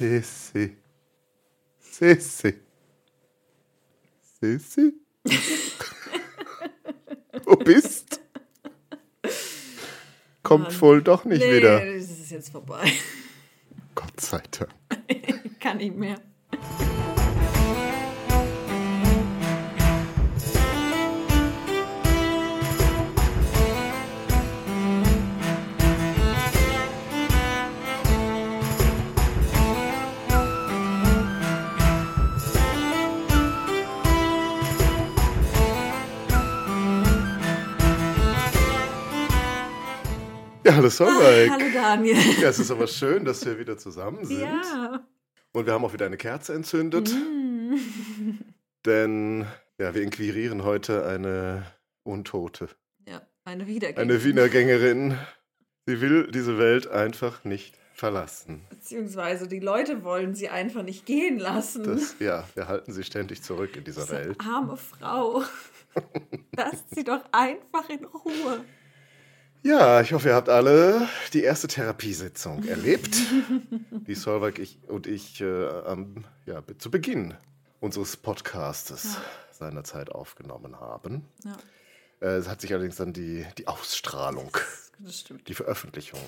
Sissi. Sissi. Sissi? Wo bist? Kommt wohl doch nicht nee, wieder. das ist jetzt vorbei. Gott sei Dank. Kann nicht mehr. Hallo Solveig. Hallo Daniel. Ja, es ist aber schön, dass wir wieder zusammen sind. Ja. Und wir haben auch wieder eine Kerze entzündet. Mm. Denn ja, wir inquirieren heute eine Untote. Ja, eine Wiedergeburt. Eine Wienergängerin. Sie will diese Welt einfach nicht verlassen. Beziehungsweise die Leute wollen sie einfach nicht gehen lassen. Das, ja, wir halten sie ständig zurück in dieser Diese Welt. arme Frau. Lasst sie doch einfach in Ruhe. Ja, ich hoffe, ihr habt alle die erste Therapiesitzung erlebt, die Solveig ich und ich äh, am, ja, zu Beginn unseres Podcastes seinerzeit aufgenommen haben. Ja, Äh, es hat sich allerdings dann die, die Ausstrahlung, die Veröffentlichung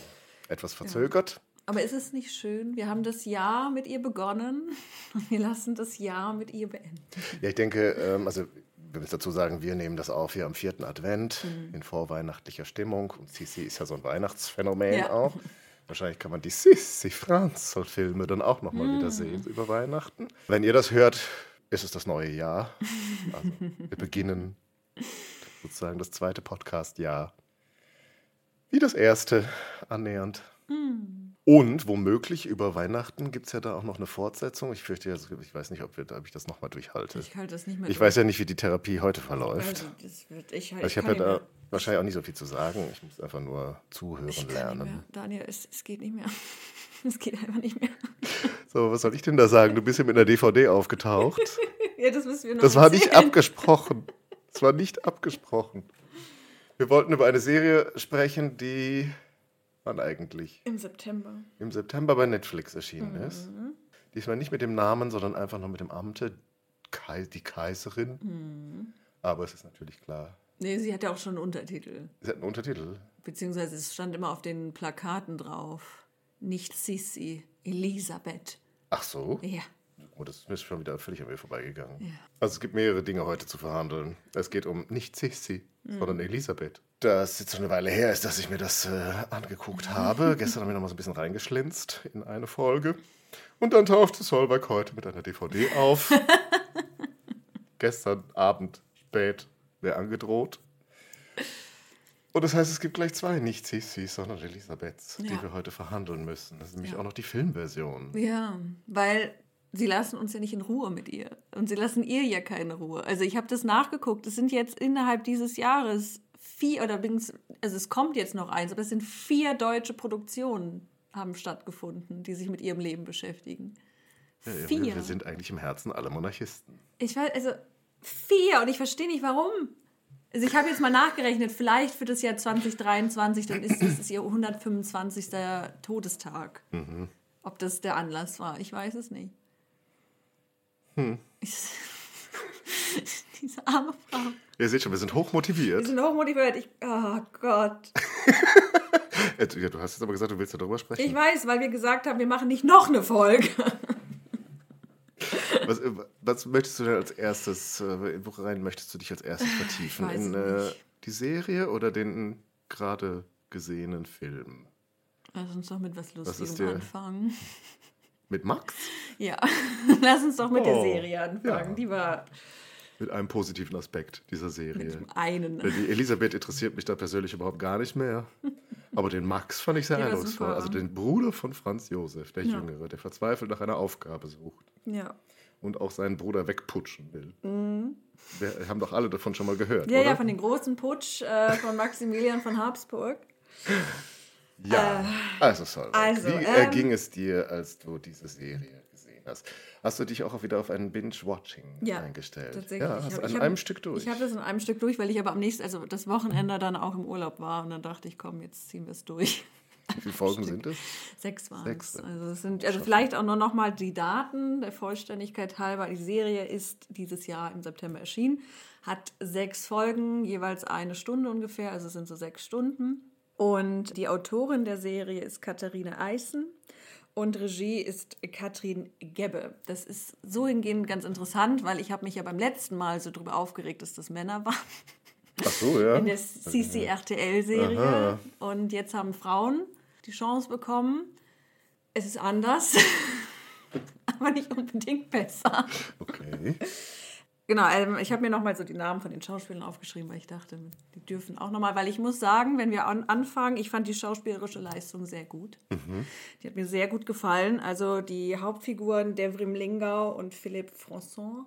etwas verzögert. Aber ist es nicht schön? Wir haben das Jahr mit ihr begonnen und wir lassen das Jahr mit ihr beenden. Ja, ich denke, ähm, also wir müssen dazu sagen, wir nehmen das auf hier am vierten Advent Mhm. in vorweihnachtlicher Stimmung. Und Sissi ist ja so ein Weihnachtsphänomen Ja. auch. Wahrscheinlich kann man die Sissi Franzl-Filme dann auch nochmal Mhm. wieder sehen über Weihnachten. Wenn ihr das hört, ist es das neue Jahr. Also wir beginnen sozusagen das zweite Podcast-Jahr. Wie das erste annähernd. Mhm. Und womöglich über Weihnachten gibt es ja da auch noch eine Fortsetzung. Ich fürchte, also, ich weiß nicht, ob, wir, ob ich das nochmal durchhalte. Ich halte das nicht mehr Ich durch. weiß ja nicht, wie die Therapie heute verläuft. Also, das wird, ich, Also ich habe ja nicht da wahrscheinlich auch nicht so viel zu sagen. Ich muss einfach nur zuhören Ich nicht lernen. Daniel, es, es geht nicht mehr. Es geht einfach nicht mehr. So, was soll ich denn da sagen? Du bist hier mit einer DVD aufgetaucht. Ja, das müssen wir noch Das war nicht erzählen. abgesprochen. Das war nicht abgesprochen. Wir wollten über eine Serie sprechen, die wann eigentlich Im September. im September bei Netflix erschienen Mhm. ist. Diesmal nicht mit dem Namen, sondern einfach nur mit dem Amte Kai, die Kaiserin. Mhm. Aber es ist natürlich klar. Nee, sie hat ja auch schon einen Untertitel. Es hat einen Untertitel. Beziehungsweise es stand immer auf den Plakaten drauf. Nicht Sissi, Elisabeth. Ach so? Ja. Oh, das ist mir schon wieder völlig an mir vorbeigegangen. Ja. Also es gibt mehrere Dinge heute zu verhandeln. Es geht um nicht Sissi, sondern Elisabeth. Das jetzt schon eine Weile her ist, dass ich mir das äh, angeguckt habe. Gestern habe ich noch mal so ein bisschen reingeschlinzt in eine Folge. Und dann tauchte Solveig heute mit einer DVD auf. Gestern Abend spät wäre angedroht. Und das heißt, es gibt gleich zwei nicht Sissis, sondern Elisabeths, die Ja. wir heute verhandeln müssen. Das ist nämlich Ja. auch noch die Filmversion. Ja, weil sie lassen uns ja nicht in Ruhe mit ihr. Und sie lassen ihr ja keine Ruhe. Also ich habe das nachgeguckt. Es sind jetzt innerhalb dieses Jahres vier, oder übrigens, also es kommt jetzt noch eins, aber es sind vier deutsche Produktionen haben stattgefunden, die sich mit ihrem Leben beschäftigen. Ja, Vier. Wir, wir sind eigentlich im Herzen alle Monarchisten. Ich weiß, also vier und ich verstehe nicht warum. Also ich habe jetzt mal nachgerechnet, vielleicht für das Jahr 2023, dann ist es ihr 125. Todestag. Mhm. Ob das der Anlass war, ich weiß es nicht. Hm. Ich, diese arme Frau. Ihr seht schon, wir sind Wir hochmotiviert. sind hochmotiviert. Ich, oh Gott. Äh, Ja, du hast jetzt aber gesagt, du willst darüber sprechen. Ich weiß, weil wir gesagt haben, wir machen nicht noch eine Folge. Was, äh, was möchtest du denn als erstes, äh, worein möchtest du dich als erstes vertiefen? In äh, die Serie oder den gerade gesehenen Film? Lass uns doch mit was Lustigem dir- anfangen. Mit Max? Ja, lass uns doch mit der Oh, Serie anfangen. ja. Die war Mit einem positiven Aspekt dieser Serie. mit einen. Die Elisabeth interessiert mich da persönlich überhaupt gar nicht mehr. Aber den Max fand ich sehr Der eindrucksvoll. Also den Bruder von Franz Josef, der Ja. Jüngere, der verzweifelt nach einer Aufgabe sucht Ja. und auch seinen Bruder wegputschen will. Wir haben doch alle davon schon mal gehört, Mhm. Ja, oder? ja, von dem großen Putsch äh, von Maximilian von Habsburg. Ja, also Solveig, also, wie ähm, erging es dir, als du diese Serie gesehen hast? Hast du dich auch wieder auf ein Binge-Watching Ja, eingestellt? Tatsächlich. Ja, Ich hast du an hab- einem Stück durch. Ich habe das in einem Stück durch, weil ich aber am nächsten, also das Wochenende dann auch im Urlaub war und dann dachte ich, komm, jetzt ziehen wir es durch. Wie viele Folgen sind es? Sechs waren es. Also, es sind, also vielleicht auch nur noch mal die Daten der Vollständigkeit halber. Die Serie ist dieses Jahr im September erschienen, hat sechs Folgen, jeweils eine Stunde ungefähr, also es sind so sechs Stunden. Und die Autorin der Serie ist Katharina Eisen und Regie ist Katrin Gebbe. Das ist so hingehend ganz interessant, weil ich habe mich ja beim letzten Mal so drüber aufgeregt, dass das Männer waren. Ach so, ja. In der CCRTL-Serie. Und jetzt haben Frauen die Chance bekommen. Es ist anders, aber nicht unbedingt besser. Okay. Genau, ähm, ich habe mir nochmal so die Namen von den Schauspielern aufgeschrieben, weil ich dachte, die dürfen auch nochmal, weil ich muss sagen, wenn wir an, anfangen, ich fand die schauspielerische Leistung sehr gut. Die hat mir sehr gut gefallen. Also die Hauptfiguren Devrim Lingau und Philippe Françon.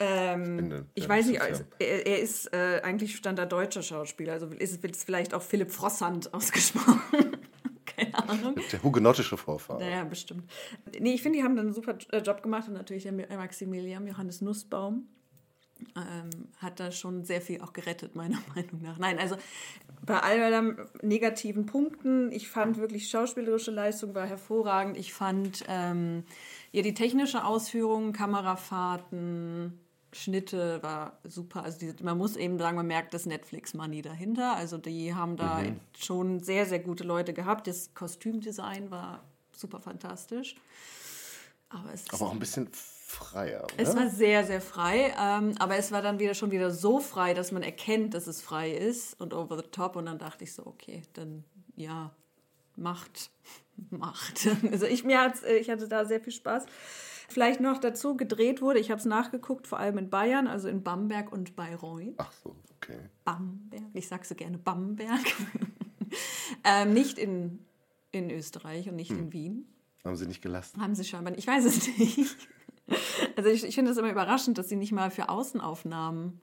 Ähm, ich ja, weiß nicht, ist er, er ist äh, eigentlich stand da deutscher Schauspieler, also ist es vielleicht auch Philipp Frossand ausgesprochen. Keine Ahnung. Der hugenottische Vorfahren. Naja, bestimmt. Nee, ich finde, die haben einen super äh, Job gemacht und natürlich der Maximilian Johannes Nussbaum ähm, hat da schon sehr viel auch gerettet, meiner Meinung nach. Nein, also bei all negativen Punkten, ich fand wirklich schauspielerische Leistung war hervorragend. Ich fand ähm, ja die technische Ausführung, Kamerafahrten, Schnitte war super. Also die, man muss eben sagen, man merkt das Netflix-Money dahinter. Also die haben da schon sehr, sehr gute Leute gehabt. Das Kostümdesign war super fantastisch. Aber es Aber auch ein bisschen freier, oder? es war sehr, sehr frei, ähm, aber es war dann wieder schon wieder so frei, dass man erkennt, dass es frei ist und over the top. Und dann dachte ich so, okay, dann ja, macht, macht. Also ich, mir hat's, äh, ich hatte da sehr viel Spaß. Vielleicht noch dazu gedreht wurde, ich habe es nachgeguckt, vor allem in Bayern, also in Bamberg und Bayreuth. Ach so, okay. Bamberg, ich sage so gerne Bamberg. ähm, nicht in, in Österreich und nicht in Wien. Haben sie nicht gelassen. Haben sie scheinbar nicht. Ich weiß es nicht. Also ich, ich finde es immer überraschend, dass sie nicht mal für Außenaufnahmen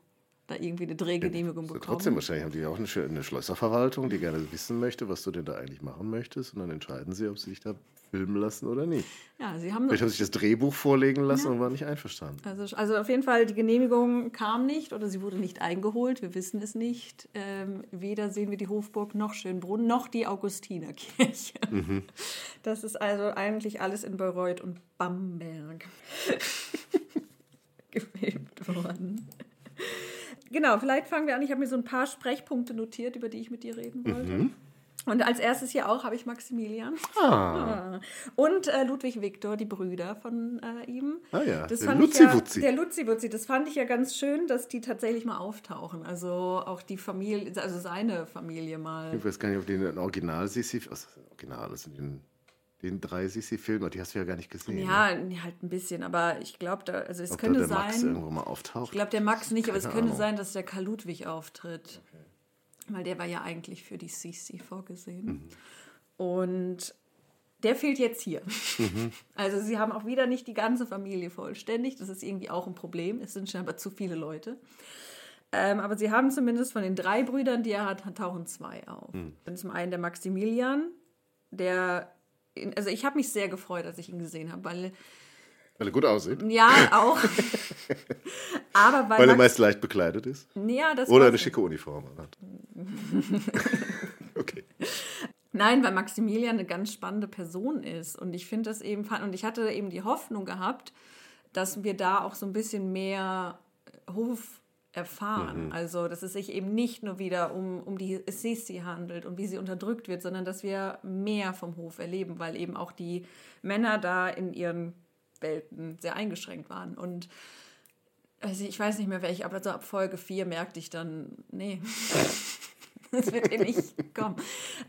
da irgendwie eine Drehgenehmigung So, bekommen. trotzdem, wahrscheinlich haben die ja auch eine, eine Schlösserverwaltung, die gerne wissen möchte, was du denn da eigentlich machen möchtest. Und dann entscheiden sie, ob sie dich da filmen lassen oder nicht. Ja, sie haben Vielleicht haben sie sich das Drehbuch vorlegen lassen und waren nicht einverstanden. also, also auf jeden Fall, die Genehmigung kam nicht oder sie wurde nicht eingeholt. Wir wissen es nicht. Ähm, weder sehen wir die Hofburg noch Schönbrunn noch die Augustinerkirche. Das ist also eigentlich alles in Bayreuth und Bamberg gefilmt worden. Genau, vielleicht fangen wir an. Ich habe mir so ein paar Sprechpunkte notiert, über die ich mit dir reden wollte. Und als erstes hier auch habe ich Maximilian. Ah, Und äh, Ludwig Viktor, die Brüder von äh, ihm. Ah ja, das der ich ja, Luzi-Wutzi. Der Luzi-Wutzi, das fand ich ja ganz schön, dass die tatsächlich mal auftauchen. Also auch die Familie, also seine Familie mal. ich weiß gar nicht, ob die in den Original Sissi, also Original, also den, den drei Sissi-Filmen, die hast du ja gar nicht gesehen. Ja, nee, halt ein bisschen, aber ich glaube, da, also es Ob könnte da der Max sein. irgendwo mal auftaucht. Ich glaube, der Max nicht, aber es könnte Ahnung. sein, dass der Karl Ludwig auftritt. Weil der war ja eigentlich für die CC vorgesehen. Mhm. Und der fehlt jetzt hier. Mhm. Also sie haben auch wieder nicht die ganze Familie vollständig. Das ist irgendwie auch ein Problem. Es sind scheinbar zu viele Leute. Ähm, aber sie haben zumindest von den drei Brüdern, die er hat, tauchen zwei auf. Mhm. Zum einen der Maximilian, der, also ich habe mich sehr gefreut, als ich ihn gesehen habe, weil Weil er gut aussieht. ja auch, aber weil, Weil er meist leicht bekleidet ist. ja, das Oder eine schicke Uniform hat. okay. Nein, weil Maximilian eine ganz spannende Person ist. Und ich finde das eben, und ich hatte eben die Hoffnung gehabt, dass wir da auch so ein bisschen mehr Hof erfahren. Also, dass es sich eben nicht nur wieder um, um die Sisi handelt und wie sie unterdrückt wird, sondern dass wir mehr vom Hof erleben, weil eben auch die Männer da in ihren Welten sehr eingeschränkt waren. Und also ich weiß nicht mehr welche, aber so ab Folge 4 merkte ich dann, nee, das wird eh nicht kommen.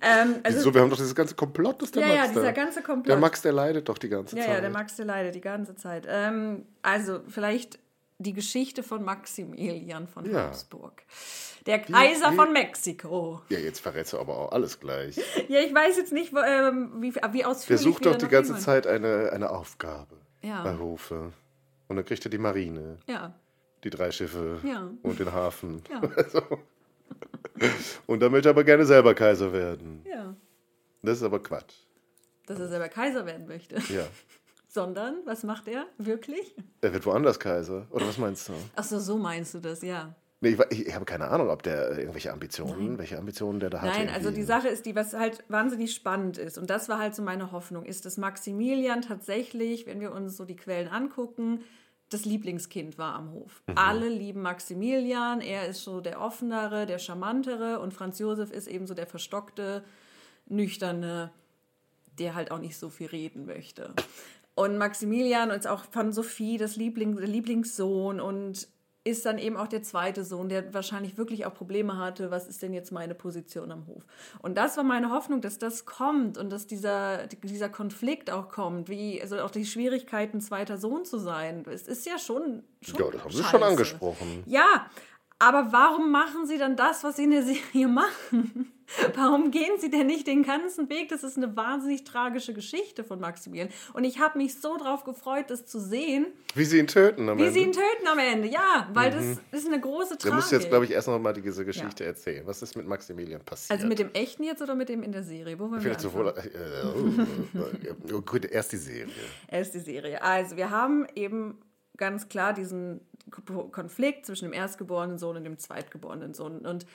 Ähm, also, so, wir haben doch dieses ganze Komplott, das der ja, Max ja, da. dieser ganze Komplott. Der Max, der leidet doch die ganze Ja, Zeit. ja, der Max, der leidet die ganze Zeit. Ähm, also vielleicht die Geschichte von Maximilian von Ja. Habsburg. Der Kaiser wie- von Mexiko. Ja, jetzt verrätst du aber auch alles gleich. Ja, ich weiß jetzt nicht, ähm, wie, wie ausführlich sucht wir doch die ganze gehen Zeit eine, eine Aufgabe Ja. bei Hofe. Und dann kriegt er die Marine. Ja, die drei Schiffe Ja. und den Hafen. ja, Und dann möchte er aber gerne selber Kaiser werden. ja. Das ist aber Quatsch. Dass er selber Kaiser werden möchte. Ja. Sondern, was macht er? Wirklich? Er wird woanders Kaiser. Oder was meinst du? Ach so, so meinst du das, ja. Nee, ich, ich, ich habe keine Ahnung, ob der äh, irgendwelche Ambitionen, welche Ambitionen der da hat. Nein, also die Sache ist, die was halt wahnsinnig spannend ist, und das war halt so meine Hoffnung, ist, dass Maximilian tatsächlich, wenn wir uns so die Quellen angucken, das Lieblingskind war am Hof. Alle lieben Maximilian, er ist so der offenere, der charmantere und Franz Josef ist eben so der verstockte, nüchterne, der halt auch nicht so viel reden möchte. Und Maximilian ist auch von Sophie das Liebling, der Lieblingssohn und ist dann eben auch der zweite Sohn, der wahrscheinlich wirklich auch Probleme hatte, was ist denn jetzt meine Position am Hof. Und das war meine Hoffnung, dass das kommt und dass dieser, dieser Konflikt auch kommt, wie also auch die Schwierigkeiten, zweiter Sohn zu sein. Es ist ja schon, schon Ja, das haben Sie schon angesprochen. Ja, aber warum machen sie dann das, was sie in der Serie machen? Warum gehen sie denn nicht den ganzen Weg? Das ist eine wahnsinnig tragische Geschichte von Maximilian. Und ich habe mich so drauf gefreut, das zu sehen, Wie sie ihn töten am wie Ende. sie ihn töten am Ende. Ja, weil das ist eine große Du Tragik. musst jetzt, glaube ich, erst noch mal diese Geschichte erzählen. Was ist mit Maximilian passiert? also mit dem echten jetzt oder mit dem in der Serie? Wo Vielleicht sowohl. Äh, oh, oh, gut, erst die Serie. Erst die Serie. Also, wir haben eben ganz klar diesen Ko- Konflikt zwischen dem erstgeborenen Sohn und dem zweitgeborenen Sohn. Und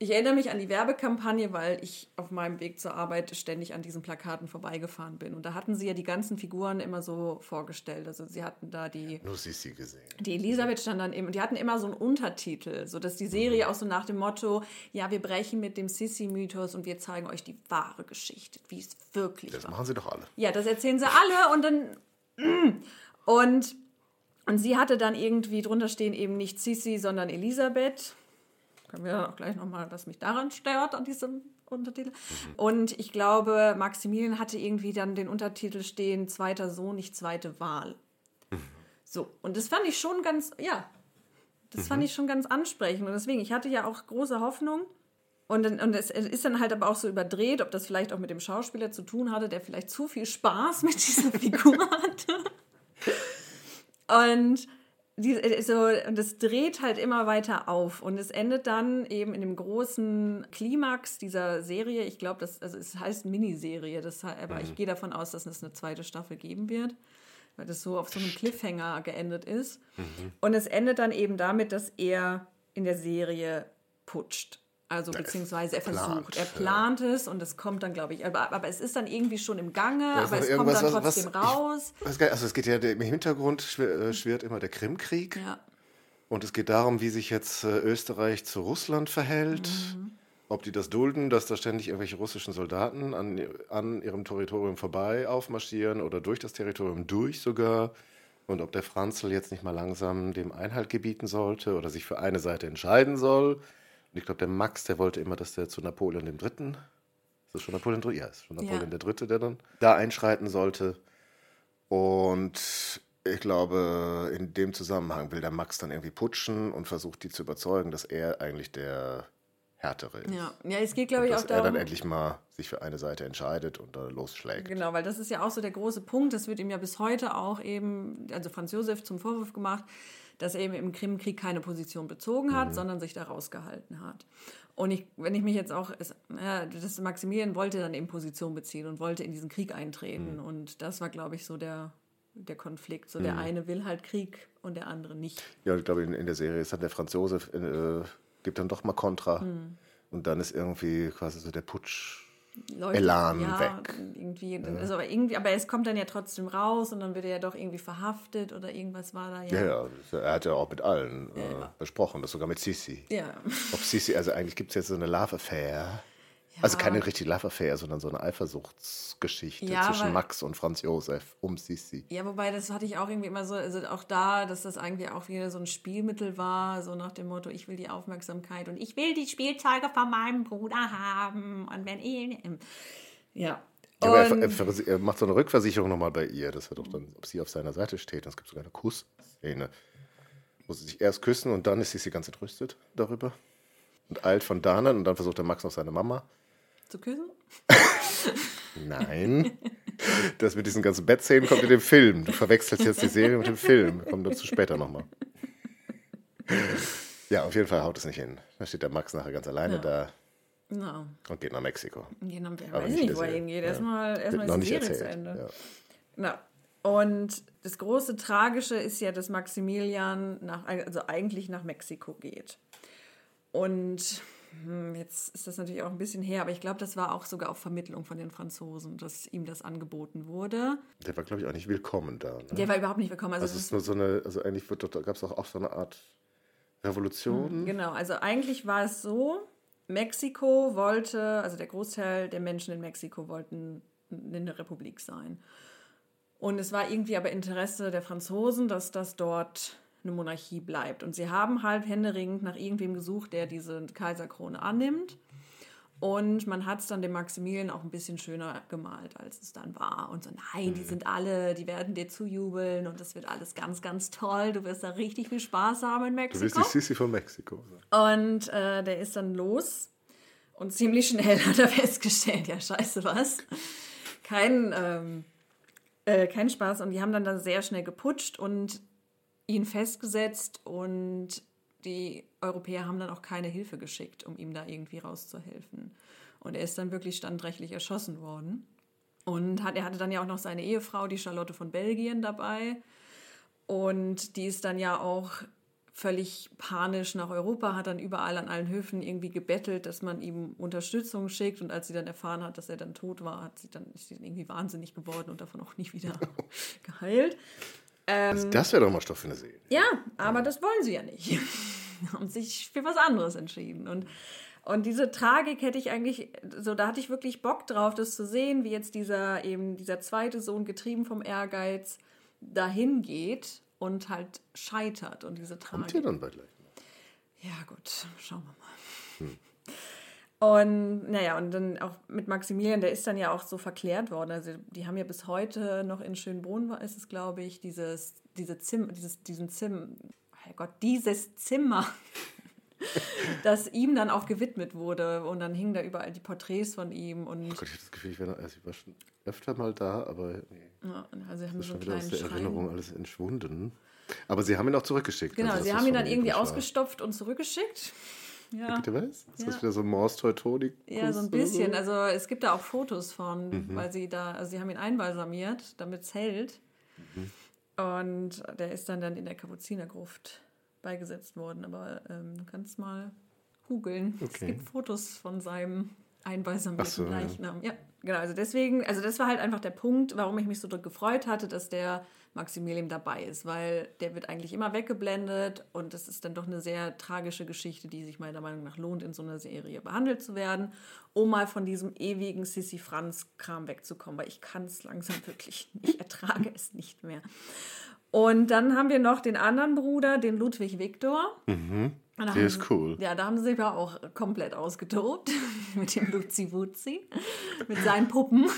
ich erinnere mich an die Werbekampagne, weil ich auf meinem Weg zur Arbeit ständig an diesen Plakaten vorbeigefahren bin. Und da hatten sie ja die ganzen Figuren immer so vorgestellt. Also sie hatten da die, Nur Sissi gesehen. die Elisabeth stand dann eben, die hatten immer so einen Untertitel, so dass die Serie auch so nach dem Motto, ja, wir brechen mit dem Sissi-Mythos und wir zeigen euch die wahre Geschichte, wie es wirklich Das war. machen sie doch alle. Ja, das erzählen sie alle und dann. mm. Und, und sie hatte dann irgendwie drunter stehen eben nicht Sissi, sondern Elisabeth. Können wir dann auch gleich nochmal, was mich daran stört, an diesem Untertitel. Und ich glaube, Maximilian hatte irgendwie dann den Untertitel stehen: Zweiter Sohn, nicht zweite Wahl. So, und das fand ich schon ganz, ja, das fand ich schon ganz ansprechend. Und deswegen, ich hatte ja auch große Hoffnung. Und, und es ist dann halt aber auch so überdreht, ob das vielleicht auch mit dem Schauspieler zu tun hatte, der vielleicht zu viel Spaß mit dieser Figur hatte. Und, die, äh, so, und es dreht halt immer weiter auf. Und es endet dann eben in dem großen Klimax dieser Serie. Ich glaube, das, also es heißt Miniserie, das, aber ich gehe davon aus, dass es eine zweite Staffel geben wird, weil das so auf so einem Cliffhanger geendet ist. Und es endet dann eben damit, dass er in der Serie putscht. Also beziehungsweise er plant, versucht, er ja. plant es und es kommt dann, glaube ich, aber, aber es ist dann irgendwie schon im Gange, aber es kommt dann trotzdem was- raus. Ich, also es geht ja im Hintergrund äh, schwirrt immer der Krimkrieg. Ja. Und es geht darum, wie sich jetzt äh, Österreich zu Russland verhält. Mhm. Ob die das dulden, dass da ständig irgendwelche russischen Soldaten an, an ihrem Territorium vorbei aufmarschieren oder durch das Territorium durch sogar. Und ob der Franzl jetzt nicht mal langsam dem Einhalt gebieten sollte oder sich für eine Seite entscheiden soll. Und ich glaube, der Max, der wollte immer, dass der zu Napoleon dem Dritten, ist das schon Napoleon III? Ja, ist schon Napoleon Ja. der Dritte, der dann da einschreiten sollte. Und ich glaube, in dem Zusammenhang will der Max dann irgendwie putschen und versucht die zu überzeugen, dass er eigentlich der Härtere ist. Ja. ja, es geht, glaube ich, dass auch er dann darum. endlich mal sich für eine Seite entscheidet und da losschlägt. Genau, weil das ist ja auch so der große Punkt. Das wird ihm ja bis heute auch eben, also Franz Josef zum Vorwurf gemacht, dass er eben im Krimkrieg keine Position bezogen Mhm. hat, sondern sich da rausgehalten hat. Und ich, wenn ich mich jetzt auch, es, ja, das Maximilian wollte dann eben Position beziehen und wollte in diesen Krieg eintreten. Mhm. Und das war, glaube ich, so der, der Konflikt. So der eine will halt Krieg und der andere nicht. Ja, ich glaube, in, in der Serie ist dann der Franz Josef, äh, gibt dann doch mal Kontra. Hm. Und dann ist irgendwie quasi so der Putsch. Leute, Elan ja, weg. Irgendwie, also aber irgendwie, aber es kommt dann ja trotzdem raus und dann wird er ja doch irgendwie verhaftet oder irgendwas war da Ja, ja, er hat ja auch mit allen äh, besprochen, das sogar mit Sisi. Ja. Ob Sisi, also eigentlich gibt es jetzt so eine Love Affair. Also keine richtige Love Affair, sondern so eine Eifersuchtsgeschichte Ja, zwischen weil- Max und Franz Josef um Sisi. Ja, wobei das hatte ich auch irgendwie immer so, also auch da, dass das eigentlich auch wieder so ein Spielmittel war, so nach dem Motto, ich will die Aufmerksamkeit und ich will die Spielzeuge von meinem Bruder haben und wenn ich... Ja. Ja, aber er, er, er macht so eine Rückversicherung nochmal bei ihr, dass er doch dann, ob sie auf seiner Seite steht. Und es gibt sogar eine Kussszene, wo sie sich erst küssen und dann ist Sisi ganz entrüstet darüber und eilt von dannen und dann versucht der Max noch seine Mama. Zu küssen? Nein. Das mit diesen ganzen Bettszenen kommt in dem Film. Du verwechselst jetzt die Serie mit dem Film. Kommt dazu später nochmal. Ja, auf jeden Fall haut es nicht hin. Da steht der Max nachher ganz alleine Ja. da Na, und geht nach Mexiko. je nach- Aber weiß nicht wo er hingeht. Ja. Erstmal, erstmal ist die Serie zu Ende. Ja. Na, Und das große Tragische ist ja, dass Maximilian nach, also eigentlich nach Mexiko geht. Und jetzt ist das natürlich auch ein bisschen her, aber ich glaube, das war auch sogar auf Vermittlung von den Franzosen, dass ihm das angeboten wurde. Der war, glaube ich, auch nicht willkommen da. Ne? Der war überhaupt nicht willkommen. Also, also es ist nur so eine, also eigentlich gab es auch, auch so eine Art Revolution. Genau, also eigentlich war es so, Mexiko wollte, also der Großteil der Menschen in Mexiko wollten eine Republik sein. Und es war irgendwie aber Interesse der Franzosen, dass das dort eine Monarchie bleibt. Und sie haben halt händeringend nach irgendwem gesucht, der diese Kaiserkrone annimmt. Und man hat es dann dem Maximilian auch ein bisschen schöner gemalt, als es dann war. Und so, nein, die mhm. sind alle, die werden dir zujubeln und das wird alles ganz, ganz toll. Du wirst da richtig viel Spaß haben in Mexiko. Du bist die Sissi von Mexiko. Und äh, der ist dann los und ziemlich schnell hat er festgestellt, ja scheiße, was? Kein, ähm, äh, kein Spaß. Und die haben dann da sehr schnell geputscht und ihn festgesetzt und die Europäer haben dann auch keine Hilfe geschickt, um ihm da irgendwie rauszuhelfen. Und er ist dann wirklich standrechtlich erschossen worden. Und hat, er hatte dann ja auch noch seine Ehefrau, die Charlotte von Belgien, dabei. Und die ist dann ja auch völlig panisch nach Europa, hat dann überall an allen Höfen irgendwie gebettelt, dass man ihm Unterstützung schickt. Und als sie dann erfahren hat, dass er dann tot war, hat sie dann, ist sie dann irgendwie wahnsinnig geworden und davon auch nicht wieder geheilt. Ähm, das wäre doch mal Stoff für eine Serie. Ja, aber das wollen sie ja nicht. haben sich für was anderes entschieden. Und, und diese Tragik hätte ich eigentlich, so da hatte ich wirklich Bock drauf, das zu sehen, wie jetzt dieser eben dieser zweite Sohn getrieben vom Ehrgeiz dahin geht und halt scheitert und diese Tragik. Kommt ihr dann bei gleich? Ja gut, schauen wir mal. Hm. Und naja, und dann auch mit Maximilian, der ist dann ja auch so verklärt worden. Also die haben ja bis heute noch in Schönbrunn, ist es, glaube ich, dieses, diese Zim, dieses, diesen Zim, Herrgott, dieses Zimmer, das ihm dann auch gewidmet wurde. Und dann hingen da überall die Porträts von ihm. Und oh Gott, ich habe das Gefühl, ich, war, also ich war schon öfter mal da, aber nee. Ja, also haben das ist schon wieder aus der Schrein. Erinnerung alles entschwunden. Aber sie haben ihn auch zurückgeschickt. Genau, also sie haben ihn dann irgendwie ausgestopft und zurückgeschickt. Ja. Bitte was? Ist ja. das wieder so Morse Teutonik? Ja, so ein bisschen. So? Also es gibt da auch Fotos von, mhm. weil sie da, also sie haben ihn einbalsamiert, damit es hält. Mhm. Und der ist dann, dann in der Kapuzinergruft beigesetzt worden. Aber ähm, du kannst mal googeln. Okay. Es gibt Fotos von seinem einbalsamierten so, Leichnam. Ja. ja, genau. Also deswegen, also das war halt einfach der Punkt, warum ich mich so gefreut hatte, dass der Maximilian dabei ist, weil der wird eigentlich immer weggeblendet und das ist dann doch eine sehr tragische Geschichte, die sich meiner Meinung nach lohnt, in so einer Serie behandelt zu werden, um mal von diesem ewigen Sissy Franz-Kram wegzukommen, weil ich kann es langsam wirklich nicht, ertrage es nicht mehr. Und dann haben wir noch den anderen Bruder, den Ludwig Viktor. Mhm. Der ist sie, cool. Ja, da haben sie sich auch komplett ausgetobt mit dem Luzi Wutzi, mit seinen Puppen.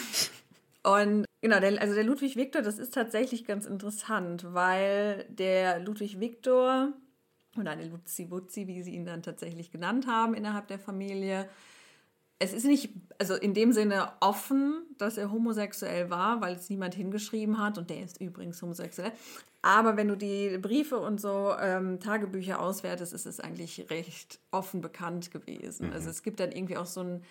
Und genau, der, also der Ludwig Viktor, das ist tatsächlich ganz interessant, weil der Ludwig Viktor oder eine Luzi Wutzi, wie sie ihn dann tatsächlich genannt haben innerhalb der Familie, es ist nicht, also in dem Sinne offen, dass er homosexuell war, weil es niemand hingeschrieben hat und der ist übrigens homosexuell. Aber wenn du die Briefe und so ähm, Tagebücher auswertest, ist es eigentlich recht offen bekannt gewesen. Mhm. Also es gibt dann irgendwie auch so ein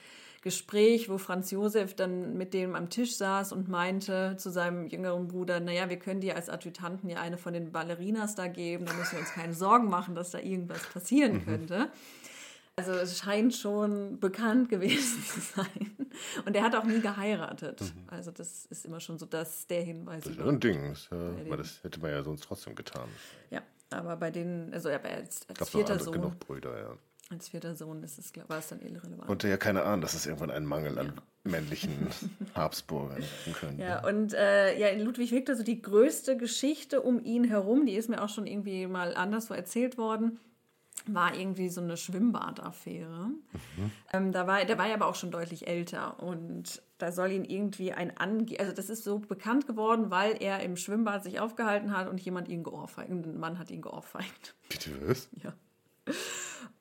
Gespräch, wo Franz Josef dann mit dem am Tisch saß und meinte zu seinem jüngeren Bruder, naja, wir können dir als Adjutanten ja eine von den Ballerinas da geben, da müssen wir uns keine Sorgen machen, dass da irgendwas passieren mhm. könnte. Also es scheint schon bekannt gewesen zu sein. Und er hat auch nie geheiratet. Mhm. Also das ist immer schon so, dass der Hinweis. Das ist ein Ding. Das, ja, das hätte man ja sonst trotzdem getan. Ja, aber bei denen, also er als, als vierter Sohn. genug Brüder, ja. Als vierter Sohn ist es, war es dann irrelevant. Und ja keine Ahnung, dass es irgendwann einen Mangel an ja. männlichen Habsburgern geben könnte. Ja, und äh, ja, in Ludwig Victor, so die größte Geschichte um ihn herum, die ist mir auch schon irgendwie mal anderswo erzählt worden, war irgendwie so eine Schwimmbadaffäre. Mhm. Ähm, da war, der war ja aber auch schon deutlich älter und da soll ihn irgendwie ein Ange also das ist so bekannt geworden, weil er im Schwimmbad sich aufgehalten hat und jemand ihn geohrfeigt, ein Mann hat ihn geohrfeigt. Bitte was? Ja.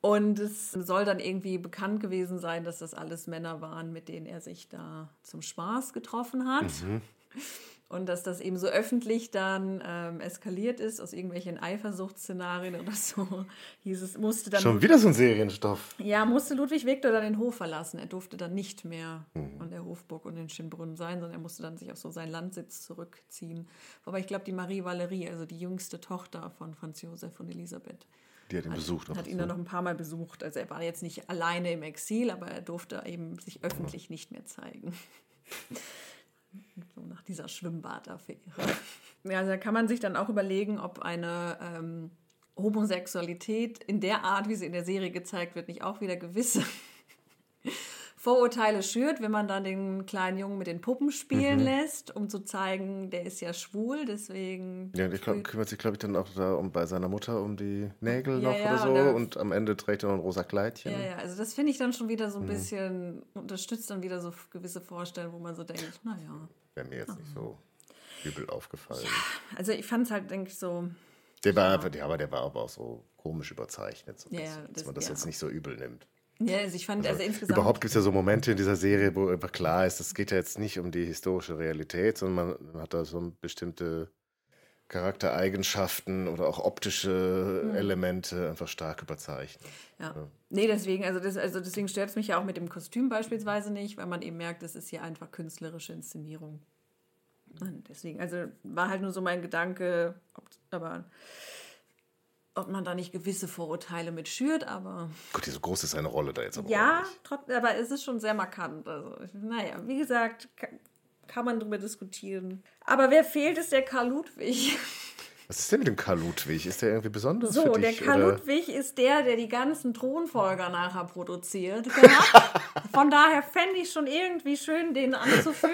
Und es soll dann irgendwie bekannt gewesen sein, dass das alles Männer waren, mit denen er sich da zum Spaß getroffen hat. Mhm. Und dass das eben so öffentlich dann ähm, eskaliert ist aus irgendwelchen Eifersuchtsszenarien oder so, hieß es, musste dann. Schon wieder so ein Serienstoff. Ja, musste Ludwig Victor dann den Hof verlassen. Er durfte dann nicht mehr mhm. an der Hofburg und in Schönbrunn sein, sondern er musste dann sich auf so seinen Landsitz zurückziehen. Wobei ich glaube, die Marie Valerie, also die jüngste Tochter von Franz Josef und Elisabeth, die hat ihn hat, besucht. Hat ihn dann noch ein paar Mal besucht. Also er war jetzt nicht alleine im Exil, aber er durfte eben sich öffentlich nicht mehr zeigen. So nach dieser Schwimmbadaffäre. Ja, da kann man sich dann auch überlegen, ob eine ähm, Homosexualität in der Art, wie sie in der Serie gezeigt wird, nicht auch wieder gewisse Vorurteile schürt, wenn man dann den kleinen Jungen mit den Puppen spielen mhm. lässt, um zu zeigen, der ist ja schwul, deswegen. Ja, ich glaub, kümmert sich, glaube ich, dann auch da um, bei seiner Mutter um die Nägel ja, noch ja, oder so und, und, am Ende trägt er noch ein rosa Kleidchen. Ja, ja, also das finde ich dann schon wieder so ein mhm. bisschen, unterstützt dann wieder so gewisse Vorstellungen, wo man so denkt, naja. Wäre mir jetzt nicht so übel aufgefallen. Ja, also ich fand es halt, denke ich, so. Der war ja, aber der war aber auch so komisch überzeichnet, so ja, das, dass man das jetzt nicht so übel nimmt. Ja, also ich fand, also, also insgesamt. Überhaupt gibt es ja so Momente in dieser Serie, wo einfach klar ist, es geht ja jetzt nicht um die historische Realität, sondern man hat da so bestimmte Charaktereigenschaften oder auch optische mhm. Elemente einfach stark überzeichnet. Ja. ja. Nee, deswegen, also, das, also deswegen stört es mich ja auch mit dem Kostüm beispielsweise nicht, weil man eben merkt, das ist hier einfach künstlerische Inszenierung. Und deswegen, also war halt nur so mein Gedanke, ob, aber ob man da nicht gewisse Vorurteile mit schürt, aber. Gut, so groß ist seine Rolle da jetzt aber Ja, trotzdem, aber es ist schon sehr markant. Also, naja, wie gesagt, kann, kann man darüber diskutieren. Aber wer fehlt, ist der Karl Ludwig. Was ist denn mit dem Karl Ludwig? Ist der irgendwie besonders? So, dich, der Karl oder? Ludwig ist der, der die ganzen Thronfolger nachher produziert. Genau. Von daher fände ich schon irgendwie schön, den anzuführen.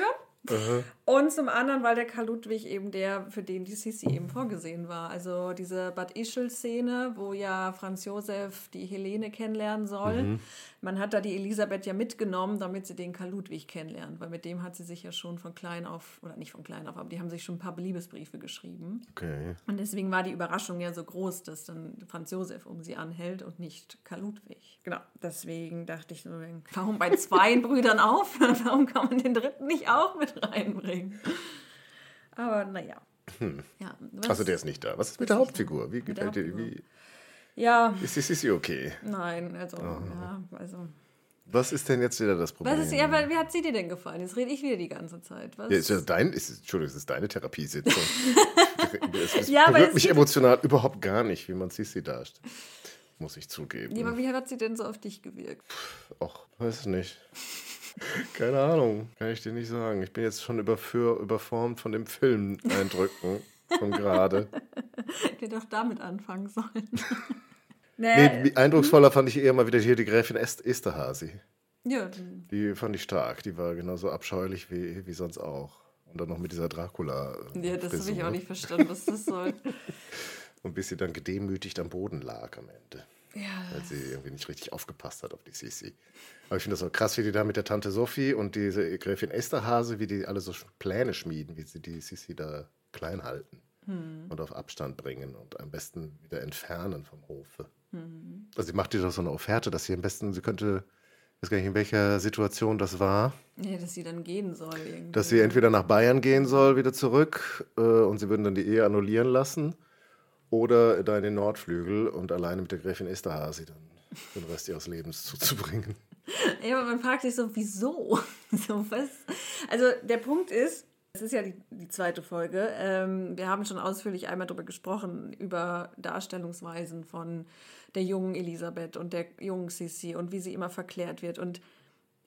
Uh Und zum anderen, weil der Karl Ludwig eben der, für den die Sissi eben vorgesehen war. Also diese Bad Ischl-Szene, wo ja Franz Josef die Helene kennenlernen soll. Mhm. Man hat da die Elisabeth ja mitgenommen, damit sie den Karl Ludwig kennenlernt, weil mit dem hat sie sich ja schon von klein auf, oder nicht von klein auf, aber die haben sich schon ein paar Liebesbriefe geschrieben. Okay. Und deswegen war die Überraschung ja so groß, dass dann Franz Josef um sie anhält und nicht Karl Ludwig. Genau, deswegen dachte ich warum bei zwei Brüdern auf? Warum kann man den dritten nicht auch mit reinbringen? Aber naja. Hm. Ja, also der ist nicht da. Was ist mit der Hauptfigur? Wie gefällt dir? Wie, ja. Ist, ist, ist sie okay? Nein, also, oh. ja, also. Was ist denn jetzt wieder das Problem? Was ist, ja, wie hat sie dir denn gefallen? Jetzt rede ich wieder die ganze Zeit. Was? Ja, ist das dein, ist, Entschuldigung, es ist deine Therapiesitzung. es, es ja, berührt mich emotional überhaupt gar nicht, wie man Sissi darstellt. Muss ich zugeben. Ja, aber wie hat sie denn so auf dich gewirkt? Ach, weiß nicht. Keine Ahnung, kann ich dir nicht sagen. Ich bin jetzt schon überführ, überformt von dem Film-Eindrücken von gerade. Hätte doch damit anfangen sollen. nee, nee eindrucksvoller fand ich eher mal wieder hier die Gräfin Est Esterhazy. Ja. Die fand ich stark. Die war genauso abscheulich wie, wie sonst auch. Und dann noch mit dieser Dracula. Ja, das habe ich auch nicht verstanden, was das soll. Und bis sie dann gedemütigt am Boden lag am Ende. Ja. Weil sie irgendwie nicht richtig aufgepasst hat auf die Sisi. Aber ich finde das so krass, wie die da mit der Tante Sophie und diese Gräfin Esterhase, wie die alle so Pläne schmieden, wie sie die Sisi da klein halten hm. und auf Abstand bringen und am besten wieder entfernen vom Hofe. Hm. Also sie macht dir doch so eine Offerte, dass sie am besten, sie könnte, ich weiß gar nicht, in welcher Situation das war. Ja, dass sie dann gehen soll. Irgendwie. Dass sie entweder nach Bayern gehen soll, wieder zurück, äh, und sie würden dann die Ehe annullieren lassen oder den Nordflügel und alleine mit der Gräfin Esterhazy dann den Rest ihres Lebens zuzubringen. Ja, aber man fragt sich so, wieso? So, was? Also der Punkt ist, es ist ja die, die zweite Folge. Ähm, wir haben schon ausführlich einmal darüber gesprochen, über Darstellungsweisen von der jungen Elisabeth und der jungen Sissi und wie sie immer verklärt wird. Und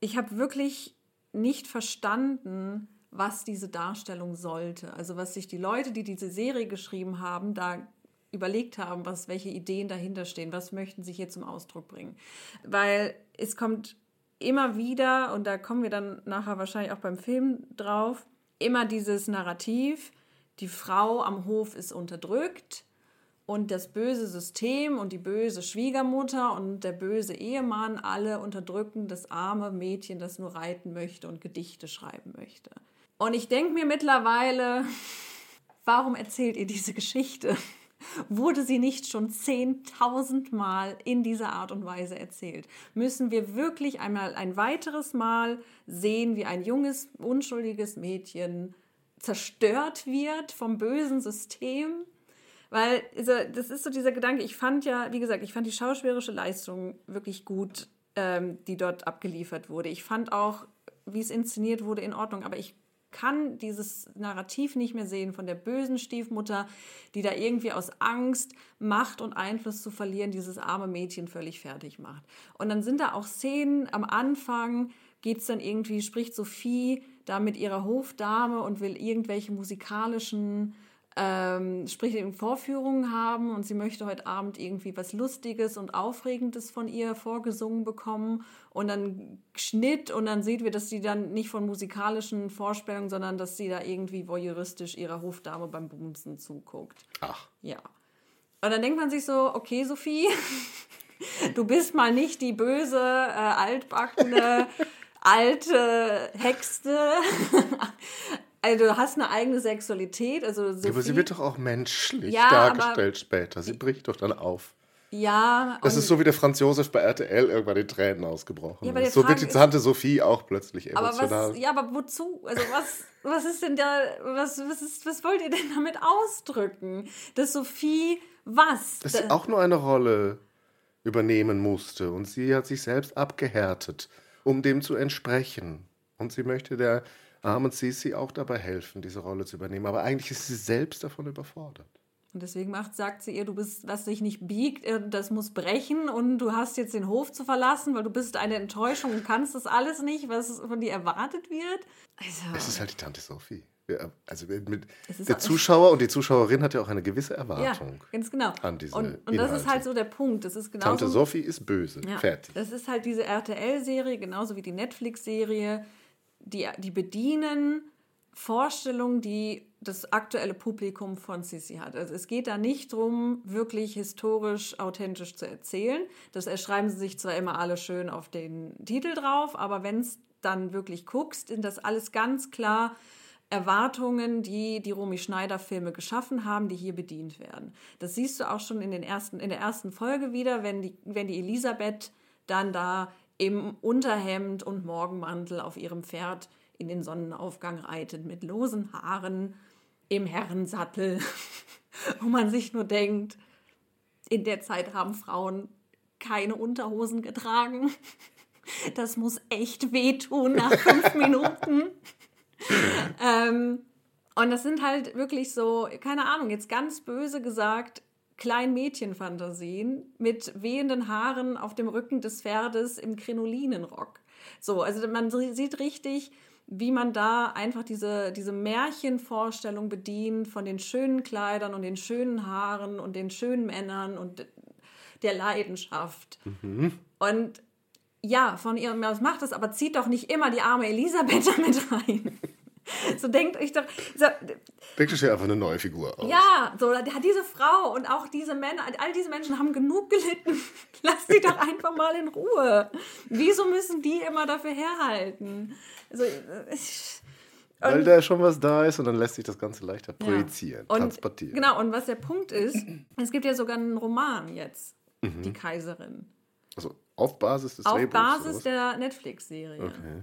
ich habe wirklich nicht verstanden, was diese Darstellung sollte. Also was sich die Leute, die diese Serie geschrieben haben, da überlegt haben, was, welche Ideen dahinter stehen, was möchten sie hier zum Ausdruck bringen. Weil es kommt immer wieder, und da kommen wir dann nachher wahrscheinlich auch beim Film drauf, immer dieses Narrativ, die Frau am Hof ist unterdrückt und das böse System und die böse Schwiegermutter und der böse Ehemann alle unterdrücken das arme Mädchen, das nur reiten möchte und Gedichte schreiben möchte. Und ich denke mir mittlerweile, warum erzählt ihr diese Geschichte? Wurde sie nicht schon zehntausend Mal in dieser Art und Weise erzählt? Müssen wir wirklich einmal ein weiteres Mal sehen, wie ein junges, unschuldiges Mädchen zerstört wird vom bösen System. Weil also, das ist so dieser Gedanke, ich fand ja, wie gesagt, ich fand die schauspielerische Leistung wirklich gut, ähm, die dort abgeliefert wurde. Ich fand auch, wie es inszeniert wurde, in Ordnung, aber ich kann dieses Narrativ nicht mehr sehen von der bösen Stiefmutter, die da irgendwie aus Angst, Macht und Einfluss zu verlieren, dieses arme Mädchen völlig fertig macht. Und dann sind da auch Szenen am Anfang, geht es dann irgendwie, spricht Sophie da mit ihrer Hofdame und will irgendwelche musikalischen ähm, sprich in Vorführungen haben und sie möchte heute Abend irgendwie was Lustiges und Aufregendes von ihr vorgesungen bekommen und dann Schnitt und dann sieht wir, dass sie dann nicht von musikalischen Vorstellungen, sondern dass sie da irgendwie voyeuristisch ihrer Hofdame beim Bumsen zuguckt. Ach. Ja. Und dann denkt man sich so, okay, Sophie, du bist mal nicht die böse, äh, altbackene, alte Hexe, also du hast eine eigene Sexualität. Also Sophie, aber sie wird doch auch menschlich ja, dargestellt später. Sie bricht doch dann auf. Ja. Das ist so wie der Franz Josef bei RTL irgendwann die Tränen ausgebrochen ja, ist. So wird die Tante Sophie auch plötzlich emotional. Aber was, ja, aber wozu? Also was, was ist denn da, was, was, ist, was wollt ihr denn damit ausdrücken? Dass Sophie was? Dass sie auch nur eine Rolle übernehmen musste und sie hat sich selbst abgehärtet, um dem zu entsprechen. Und sie möchte der armen Sisi auch dabei helfen, diese Rolle zu übernehmen. Aber eigentlich ist sie selbst davon überfordert. Und deswegen macht, sagt sie ihr, du bist, was sich nicht biegt, äh, das muss brechen und du hast jetzt den Hof zu verlassen, weil du bist eine Enttäuschung und kannst das alles nicht, was von dir erwartet wird. Also, es ist halt die Tante Sophie. Ja, also mit, der Zuschauer und die Zuschauerin hat ja auch eine gewisse Erwartung. Ja, ganz genau. An diese und, und das ist halt so der Punkt. Das ist genauso, Tante Sophie ist böse. Ja, Fertig. Das ist halt diese RTL-Serie, genauso wie die Netflix-Serie die, die bedienen Vorstellungen, die das aktuelle Publikum von Sissi hat. Also es geht da nicht darum, wirklich historisch authentisch zu erzählen. Das erschreiben sie sich zwar immer alle schön auf den Titel drauf, aber wenn es dann wirklich guckst, sind das alles ganz klar Erwartungen, die die Romy Schneider Filme geschaffen haben, die hier bedient werden. Das siehst du auch schon in, den ersten, in der ersten Folge wieder, wenn die, wenn die Elisabeth dann da im Unterhemd und Morgenmantel auf ihrem Pferd in den Sonnenaufgang reitet, mit losen Haaren im Herrensattel, wo man sich nur denkt, in der Zeit haben Frauen keine Unterhosen getragen. Das muss echt wehtun nach fünf Minuten. ähm, und das sind halt wirklich so, keine Ahnung, jetzt ganz böse gesagt, Kleinmädchenfantasien mit wehenden Haaren auf dem Rücken des Pferdes im Krinolinenrock. So, also man sieht richtig, wie man da einfach diese, diese Märchenvorstellung bedient von den schönen Kleidern und den schönen Haaren und den schönen Männern und der Leidenschaft. Mhm. Und ja, von ihrem aus macht es, aber zieht doch nicht immer die arme Elisabeth damit rein. So denkt euch doch. So, Denkt euch ja einfach eine neue Figur aus. Ja, so diese Frau und auch diese Männer, all diese Menschen haben genug gelitten. Lass sie doch einfach mal in Ruhe. Wieso müssen die immer dafür herhalten? Also, ich, Weil da schon was da ist und dann lässt sich das Ganze leichter projizieren, ja. und, transportieren. Genau, und was der Punkt ist, es gibt ja sogar einen Roman jetzt, mhm. Die Kaiserin. Also auf Basis des Auf Drehbuchs, Basis der Netflix-Serie. Okay.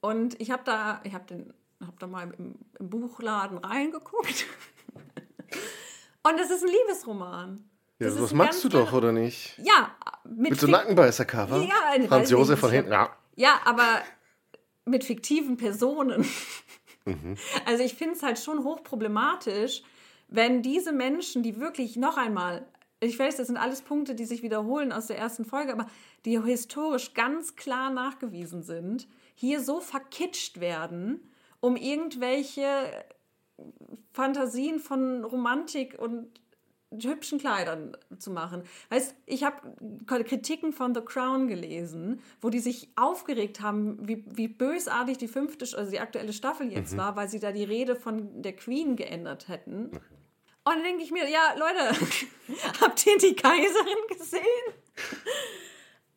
Und ich habe da, ich habe den habe da mal im, im Buchladen reingeguckt. Und es ist ein Liebesroman. Ja, das magst du doch, oder nicht? Ja. Mit, mit so Nackenbeißer-Cover? Ja. Franz Josef von hinten. Ja. ja, aber mit fiktiven Personen. Mhm. Also ich finde es halt schon hochproblematisch, wenn diese Menschen, die wirklich noch einmal, ich weiß, das sind alles Punkte, die sich wiederholen aus der ersten Folge, aber die historisch ganz klar nachgewiesen sind, hier so verkitscht werden um irgendwelche Fantasien von Romantik und hübschen Kleidern zu machen. Weißt, ich habe Kritiken von The Crown gelesen, wo die sich aufgeregt haben, wie, wie bösartig die fünfte, also die aktuelle Staffel jetzt mhm. war, weil sie da die Rede von der Queen geändert hätten. Okay. Und dann denke ich mir, ja, Leute, habt ihr die Kaiserin gesehen?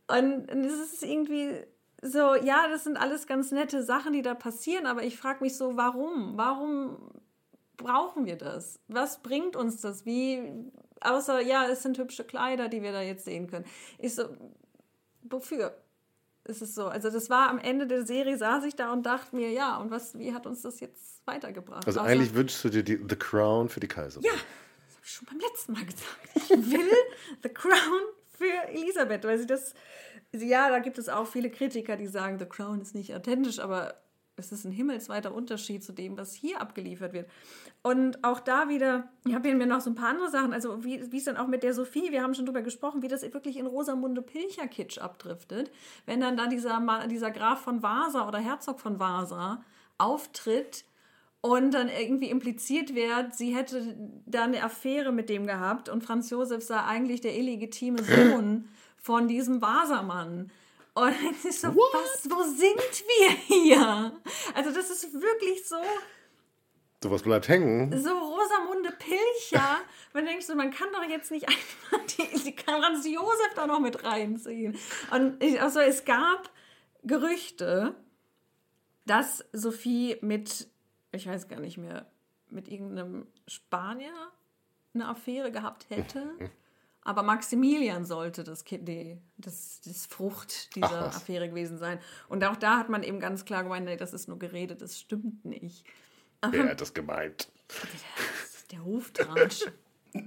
Und es ist irgendwie so, ja, das sind alles ganz nette Sachen, die da passieren, aber ich frage mich so, warum? Warum brauchen wir das? Was bringt uns das? Wie, außer, ja, es sind hübsche Kleider, die wir da jetzt sehen können. Ich so, wofür? ist es so. Also das war am Ende der Serie, saß ich da und dachte mir, ja, und was, wie hat uns das jetzt weitergebracht? Also Außer- eigentlich wünschst du dir die, The Crown für die Kaiserin. Ja, das habe ich schon beim letzten Mal gesagt. Ich will The Crown für Elisabeth, weil sie das. Ja, da gibt es auch viele Kritiker, die sagen, The Crown ist nicht authentisch, aber es ist ein himmelsweiter Unterschied zu dem, was hier abgeliefert wird. Und auch da wieder, ich habe mir noch so ein paar andere Sachen, also wie es dann auch mit der Sophie, wir haben schon drüber gesprochen, wie das wirklich in Rosamunde Pilcher-Kitsch abdriftet, wenn dann da dieser, dieser Graf von Vasa oder Herzog von Vasa auftritt und dann irgendwie impliziert wird, sie hätte da eine Affäre mit dem gehabt und Franz Josef sei eigentlich der illegitime Sohn von diesem Wasermann. Und es so, was, wo sind wir hier? Also das ist wirklich so, Sowas bleibt hängen. so Rosamunde Pilcher. Man denkt so, man kann doch jetzt nicht einfach die, die kann Franz Josef da noch mit reinziehen. Und ich, also es gab Gerüchte, dass Sophie mit, ich weiß gar nicht mehr, mit irgendeinem Spanier eine Affäre gehabt hätte. Aber Maximilian sollte das, die, das, das Frucht dieser Ach. Affäre gewesen sein. Und auch da hat man eben ganz klar gemeint, nee, das ist nur geredet, das stimmt nicht. Wer hat das gemeint? Der Hoftratsch.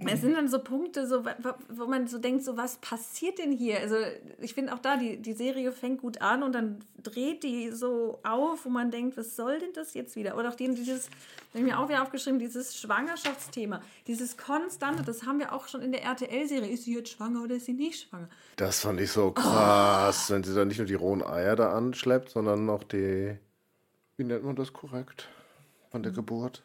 Es sind dann so Punkte, so, wo man so denkt, so was passiert denn hier? Also ich finde auch da, die, die Serie fängt gut an und dann dreht die so auf, wo man denkt, was soll denn das jetzt wieder? Oder auch den, dieses, habe ich mir auch wieder aufgeschrieben, dieses Schwangerschaftsthema, dieses konstante, das haben wir auch schon in der RTL-Serie. Ist sie jetzt schwanger oder ist sie nicht schwanger? Das fand ich so krass, wenn sie dann nicht nur die rohen Eier da anschleppt, sondern noch die, wie nennt man das korrekt, von der Geburt?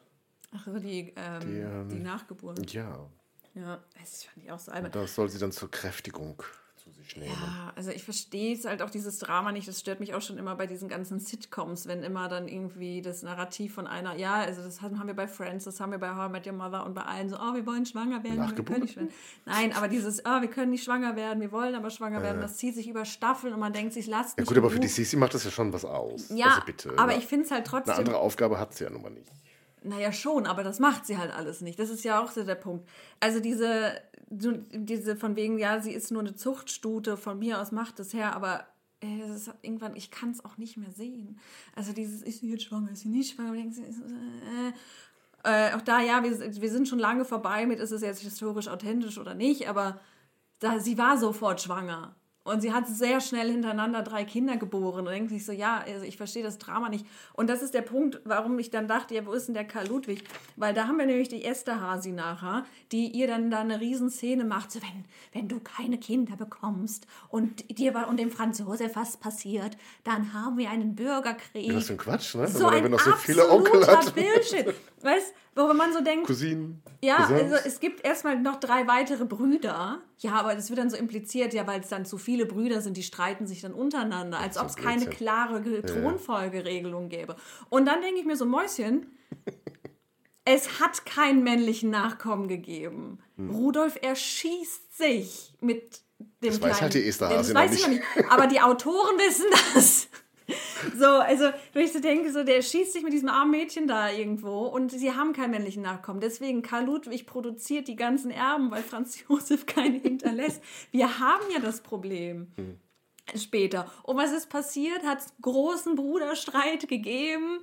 Ach so, die, ähm, Die, ähm, die Nachgeburt. Ja, Ja, das fand ich auch so albern. das soll sie dann zur Kräftigung zu sich nehmen. Ja, also ich verstehe es halt auch dieses Drama nicht. Das stört mich auch schon immer bei diesen ganzen Sitcoms, wenn immer dann irgendwie das Narrativ von einer, ja, also das haben wir bei Friends, das haben wir bei How I Met Your Mother und bei allen so, oh, wir wollen schwanger werden, wir können nicht schwanger. Nein, aber dieses, oh, wir können nicht schwanger werden, wir wollen aber schwanger werden, das zieht sich über Staffeln und man denkt sich, lasst Ja mich gut, in aber für die. Sisi macht das ja schon was aus. Ja, also bitte. aber ne? ich finde es halt Eine trotzdem. andere Aufgabe hat sie ja nun mal nicht. Naja, schon, aber das macht sie halt alles nicht. Das ist ja auch so der Punkt. Also diese, diese von wegen, ja, sie ist nur eine Zuchtstute, von mir aus macht es her, aber äh, es ist irgendwann, ich kann es auch nicht mehr sehen. Also dieses, ist sie jetzt schwanger, ist sie nicht schwanger? Äh, äh, auch da, ja, wir, wir sind schon lange vorbei mit, ist es jetzt historisch authentisch oder nicht, aber da, sie war sofort schwanger. Und sie hat sehr schnell hintereinander drei Kinder geboren und denkt sich so, ja, also ich verstehe das Drama nicht. Und das ist der Punkt, warum ich dann dachte, ja, wo ist denn der Karl Ludwig? Weil da haben wir nämlich die Esterhasi nachher, die ihr dann da eine Riesenszene macht, so wenn, wenn du keine Kinder bekommst und dir war- und dem Franz Josef was passiert, dann haben wir einen Bürgerkrieg. Was für ein Quatsch, ne? so wenn ein man noch so viele Onkel hat. Bullshit. Weißt, wo man so denkt, Cousinen. ja, Cousins. also es gibt erstmal noch drei weitere Brüder. Ja, aber das wird dann so impliziert, ja, weil es dann zu viele Brüder sind, die streiten sich dann untereinander, als ob es keine Blödsinn. klare Ge- Thronfolgeregelung gäbe. Und dann denke ich mir so, Mäuschen, es hat keinen männlichen Nachkommen gegeben. Hm. Rudolf erschießt sich mit dem Das kleinen... weiß halt die Esther Das noch nicht. nicht. Aber die Autoren wissen das. So, also, wenn ich so denke, so, der schießt sich mit diesem armen Mädchen da irgendwo und sie haben keinen männlichen Nachkommen. Deswegen, Karl Ludwig produziert die ganzen Erben, weil Franz Josef keine hinterlässt. Wir haben ja das Problem. Später. Und was ist passiert? Hat es großen Bruderstreit gegeben?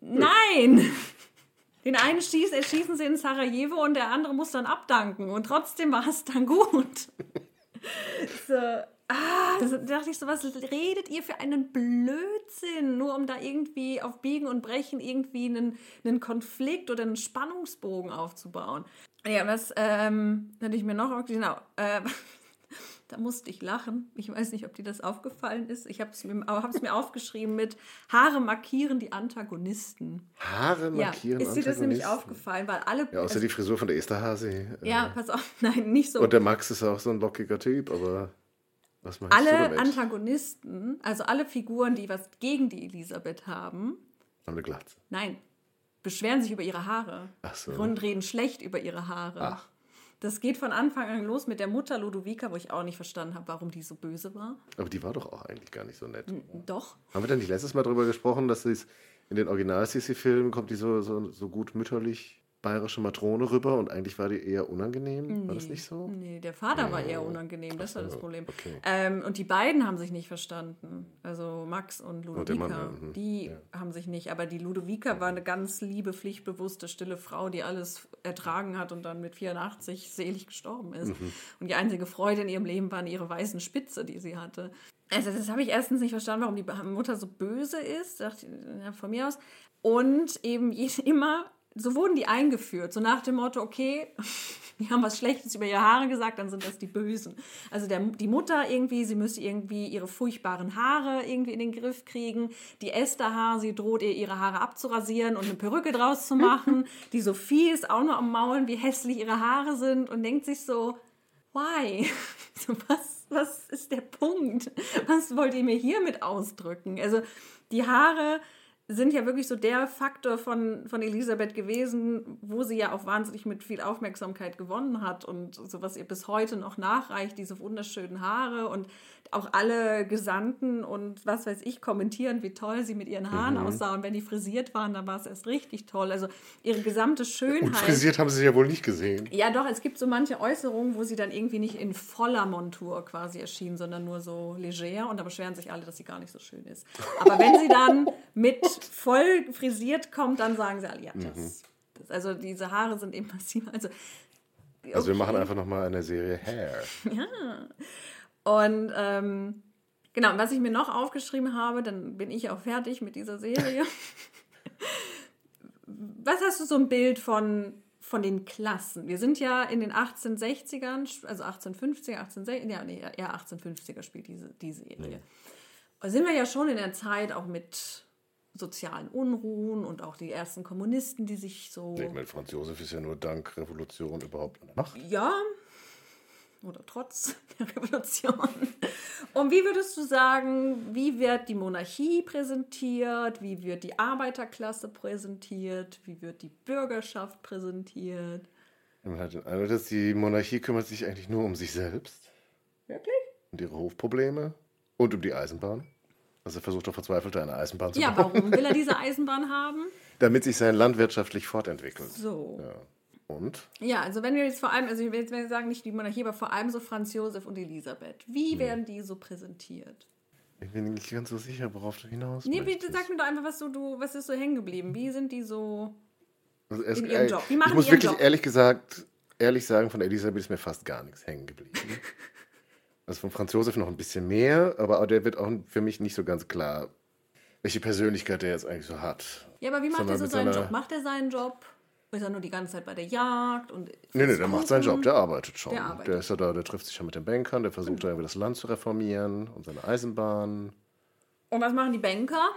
Nein! Den einen schießt, erschießen sie in Sarajevo und der andere muss dann abdanken. Und trotzdem war es dann gut. So, ah, das, da dachte ich so, was redet ihr für einen Blödsinn? Nur um da irgendwie auf Biegen und Brechen irgendwie einen, einen Konflikt oder einen Spannungsbogen aufzubauen. Ja, was ähm, hatte ich mir noch, genau, äh, da musste ich lachen. Ich weiß nicht, ob dir das aufgefallen ist. Ich habe es mir, aber hab's mir aufgeschrieben mit Haare markieren die Antagonisten. Haare Ja, markieren ist dir das nämlich Antagonisten. aufgefallen? Weil alle. Ja, außer die Frisur von der Esterhasi. äh, ja, pass auf, nein, nicht so. Und der Max ist auch so ein lockiger Typ, aber was alle? Antagonisten, also alle Figuren, die was gegen die Elisabeth haben, Haben eine Glatze. nein, beschweren sich über ihre Haare Ach so. und reden schlecht über ihre Haare. Ach. Das geht von Anfang an los mit der Mutter Ludovica, wo ich auch nicht verstanden habe, warum die so böse war. Aber die war doch auch eigentlich gar nicht so nett. Doch. Haben wir denn nicht letztes Mal darüber gesprochen, dass sie in den Original-Sissi-Filmen kommt die so, so, so gut mütterlich bayerische Matrone rüber und eigentlich war die eher unangenehm. War das nicht so? Nee, der Vater war eher unangenehm, das war das Problem. Ähm, und die beiden haben sich nicht verstanden. Also Max und Ludovica. Mann, ja, mhm. die haben sich nicht. Aber die Ludovica war eine ganz liebe, pflichtbewusste, stille Frau, die alles ertragen hat und dann mit 84 selig gestorben ist. Mhm. Und die einzige Freude in ihrem Leben waren ihre weißen Spitze, die sie hatte. Also das habe ich erstens nicht verstanden, warum die Mutter so böse ist, dachte, ja, von mir aus. Und eben immer, so wurden die eingeführt, so nach dem Motto, okay, die haben was Schlechtes über ihre Haare gesagt, dann sind das die Bösen. Also der, die Mutter irgendwie, sie müsste irgendwie ihre furchtbaren Haare irgendwie in den Griff kriegen. Die Esther Haar, sie droht ihr ihre Haare abzurasieren und eine Perücke draus zu machen. Die Sophie ist auch nur am Maulen, wie hässlich ihre Haare sind und denkt sich so, why? So, was, was ist der Punkt? Was wollt ihr mir hiermit ausdrücken? Also die Haare sind ja wirklich so der Faktor von, von Elisabeth gewesen, wo sie ja auch wahnsinnig mit viel Aufmerksamkeit gewonnen hat und so was ihr bis heute noch nachreicht, diese wunderschönen Haare und auch alle Gesandten und was weiß ich kommentieren, wie toll sie mit ihren Haaren aussah und wenn die frisiert waren, dann war es erst richtig toll. Also ihre gesamte Schönheit. Und frisiert haben sie sich ja wohl nicht gesehen. Ja, doch, es gibt so manche Äußerungen, wo sie dann irgendwie nicht in voller Montur quasi erschien, sondern nur so leger und da beschweren sich alle, dass sie gar nicht so schön ist. Aber wenn sie dann mit voll frisiert kommt, dann sagen sie alle, ja, das, das also diese Haare sind eben massiv. Also, Also wir okay. machen einfach nochmal eine Serie Hair. Und ähm, genau, und was ich mir noch aufgeschrieben habe, dann bin ich auch fertig mit dieser Serie. was hast du so ein Bild von, von den Klassen? Wir sind ja in den 1860ern, also 1850er, 1860 ja, nee, eher 1850er spielt diese, die Serie. Da sind wir ja schon in der Zeit auch mit sozialen Unruhen und auch die ersten Kommunisten, die sich so Ich meine, Franz Josef ist ja nur dank Revolution überhaupt an der Macht. ja, oder trotz der Revolution. Und wie würdest du sagen, wie wird die Monarchie präsentiert? Wie wird die Arbeiterklasse präsentiert? Wie wird die Bürgerschaft präsentiert? Man hat den Eindruck, dass die Monarchie kümmert sich eigentlich nur um sich selbst Wirklich? und ihre Hofprobleme und um die Eisenbahn. Also er versucht doch verzweifelt eine Eisenbahn zu Ja, bauen, warum will er diese Eisenbahn haben? damit sich sein Land wirtschaftlich fortentwickelt. So. Ja. Und? Ja, also wenn wir jetzt vor allem, also ich will jetzt sagen, nicht die Monarchie, aber vor allem so Franz Josef und Elisabeth. Wie werden die so präsentiert? Ich bin nicht ganz so sicher, worauf du hinaus Nee, bitte sag mir doch einfach, was, so, du, was ist so hängen geblieben? Wie sind die so. Also erst- in ihrem Job. Die machen ich muss wirklich Job. ehrlich gesagt, ehrlich sagen, von Elisabeth ist mir fast gar nichts hängen geblieben. also von Franz Josef noch ein bisschen mehr, aber auch der wird auch für mich nicht so ganz klar, welche Persönlichkeit der jetzt eigentlich so hat. Ja, aber wie macht er so seinen Job? Macht er seinen Job? Ist er nur die ganze Zeit bei der Jagd? Und Nee, nee, der macht seinen Job, der arbeitet schon. Der Der, arbeitet. ist ja da, der trifft sich ja mit den Bankern, der versucht da irgendwie das Land zu reformieren und seine Eisenbahn. Und was machen die Banker?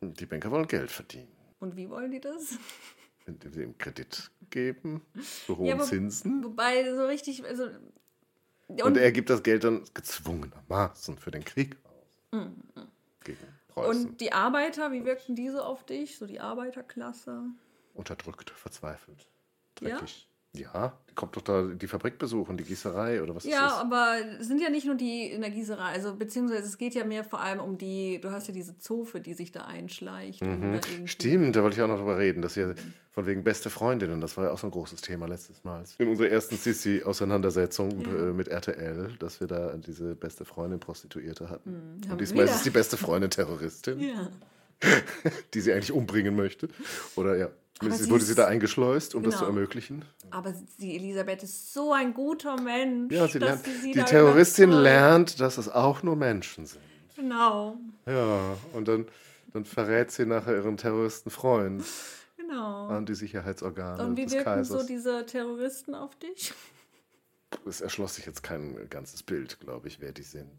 Die Banker wollen Geld verdienen. Und wie wollen die das? Indem sie ihm Kredit geben, zu hohen Ja, aber- Zinsen. Wobei so richtig, also. Und, Und er gibt das Geld dann gezwungenermaßen für den Krieg aus. Gegen Preußen. und die Arbeiter, wie wirkten die so auf dich? So die Arbeiterklasse? Unterdrückt, verzweifelt, dreckig. Ja, die kommt doch da die Fabrik besuchen, die Gießerei oder was Ja, ist das? aber es sind ja nicht nur die in der Gießerei, also beziehungsweise es geht ja mehr vor allem um die, du hast ja diese Zofe, die sich da einschleicht. und da Mhm. Stimmt, da wollte ich auch noch drüber reden, dass ja von wegen beste Freundinnen, das war ja auch so ein großes Thema letztes Mal. In unserer ersten Sissi-Auseinandersetzung äh, mit RTL, dass wir da diese beste Freundin Prostituierte hatten. haben Und diesmal ist es die beste Freundin Terroristin, Ja. die sie eigentlich umbringen möchte. Oder ja, sie wurde sie da eingeschleust, um das zu Genau. ermöglichen. Aber die Elisabeth ist so ein guter Mensch. Ja, sie lernt, sie sie die Terroristin lernt, dass es auch nur Menschen sind. Genau, Ja, und dann, dann verrät sie nachher ihren Terroristenfreund genau. an die Sicherheitsorgane Und wie des wirken Kaisers. so diese Terroristen auf dich? es erschloss sich jetzt kein ganzes Bild, glaube ich, wer die sind.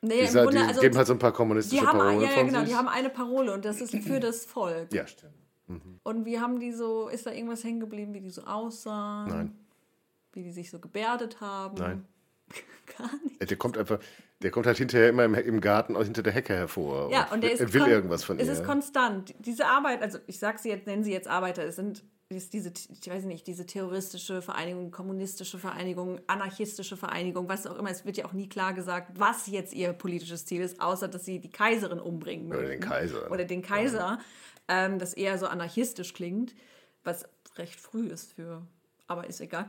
Nee, Die, sa- die geben halt so ein paar kommunistische die haben, Parolen ja, ja, von genau, die haben eine Parole und das ist für das Volk. ja, stimmt. Und wie haben die so, ist da irgendwas hängen geblieben, wie die so aussahen? Nein. Wie die sich so gebärdet haben? Nein. Gar nicht. Der kommt einfach, der kommt halt hinterher immer im, im Garten hinter der Hecke hervor. Ja, und der ist er will irgendwas von Es ihr. ist konstant. Diese Arbeit, also ich sag sie jetzt, nennen sie jetzt Arbeiter, es sind ist diese, ich weiß nicht, diese terroristische Vereinigung, kommunistische Vereinigung, anarchistische Vereinigung, was auch immer. Es wird ja auch nie klar gesagt, was jetzt ihr politisches Ziel ist, außer dass sie die Kaiserin umbringen Oder möchten. den Kaiser. Oder den Kaiser, ähm, das eher so anarchistisch klingt. was recht früh ist für, aber ist egal,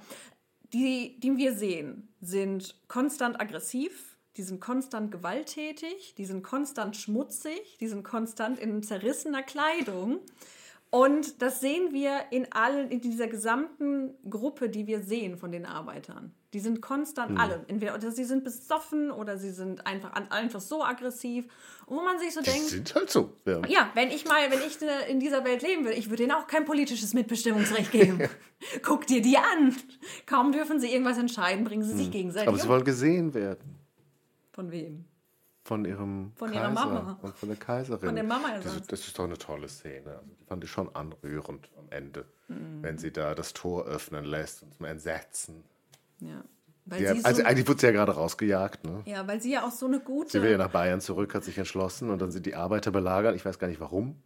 die, die wir sehen, sind konstant aggressiv, die sind konstant gewalttätig, die sind konstant schmutzig, die sind konstant in zerrissener Kleidung. Und das sehen wir in allen, in dieser gesamten Gruppe, die wir sehen von den Arbeitern. Die sind konstant Mhm. alle. Entweder oder sie sind besoffen oder sie sind einfach, einfach so aggressiv. Und wo man sich so Die denkt, sind halt so. Ja. ja, wenn ich mal, wenn ich äh, in dieser Welt leben würde, ich würde ihnen auch kein politisches Mitbestimmungsrecht geben. Guck dir die an. Kaum dürfen sie irgendwas entscheiden, bringen sie sich gegenseitig Mhm. Aber sie um. wollen gesehen werden. Von wem? Von ihrem Von Kaiser ihrer Mama. und von der Kaiserin. Von der Mama Das, ist- das ist doch eine tolle Szene. Also, die fand ich schon anrührend am Ende. Mhm. Wenn sie da das Tor öffnen lässt und zum Entsetzen. Ja. Weil, Ja, sie also so, eigentlich wurde sie ja gerade rausgejagt. Ne? ja, weil sie ja auch so eine gute. Sie will ja nach Bayern zurück, hat sich entschlossen und dann sind die Arbeiter belagert. Ich weiß gar nicht warum.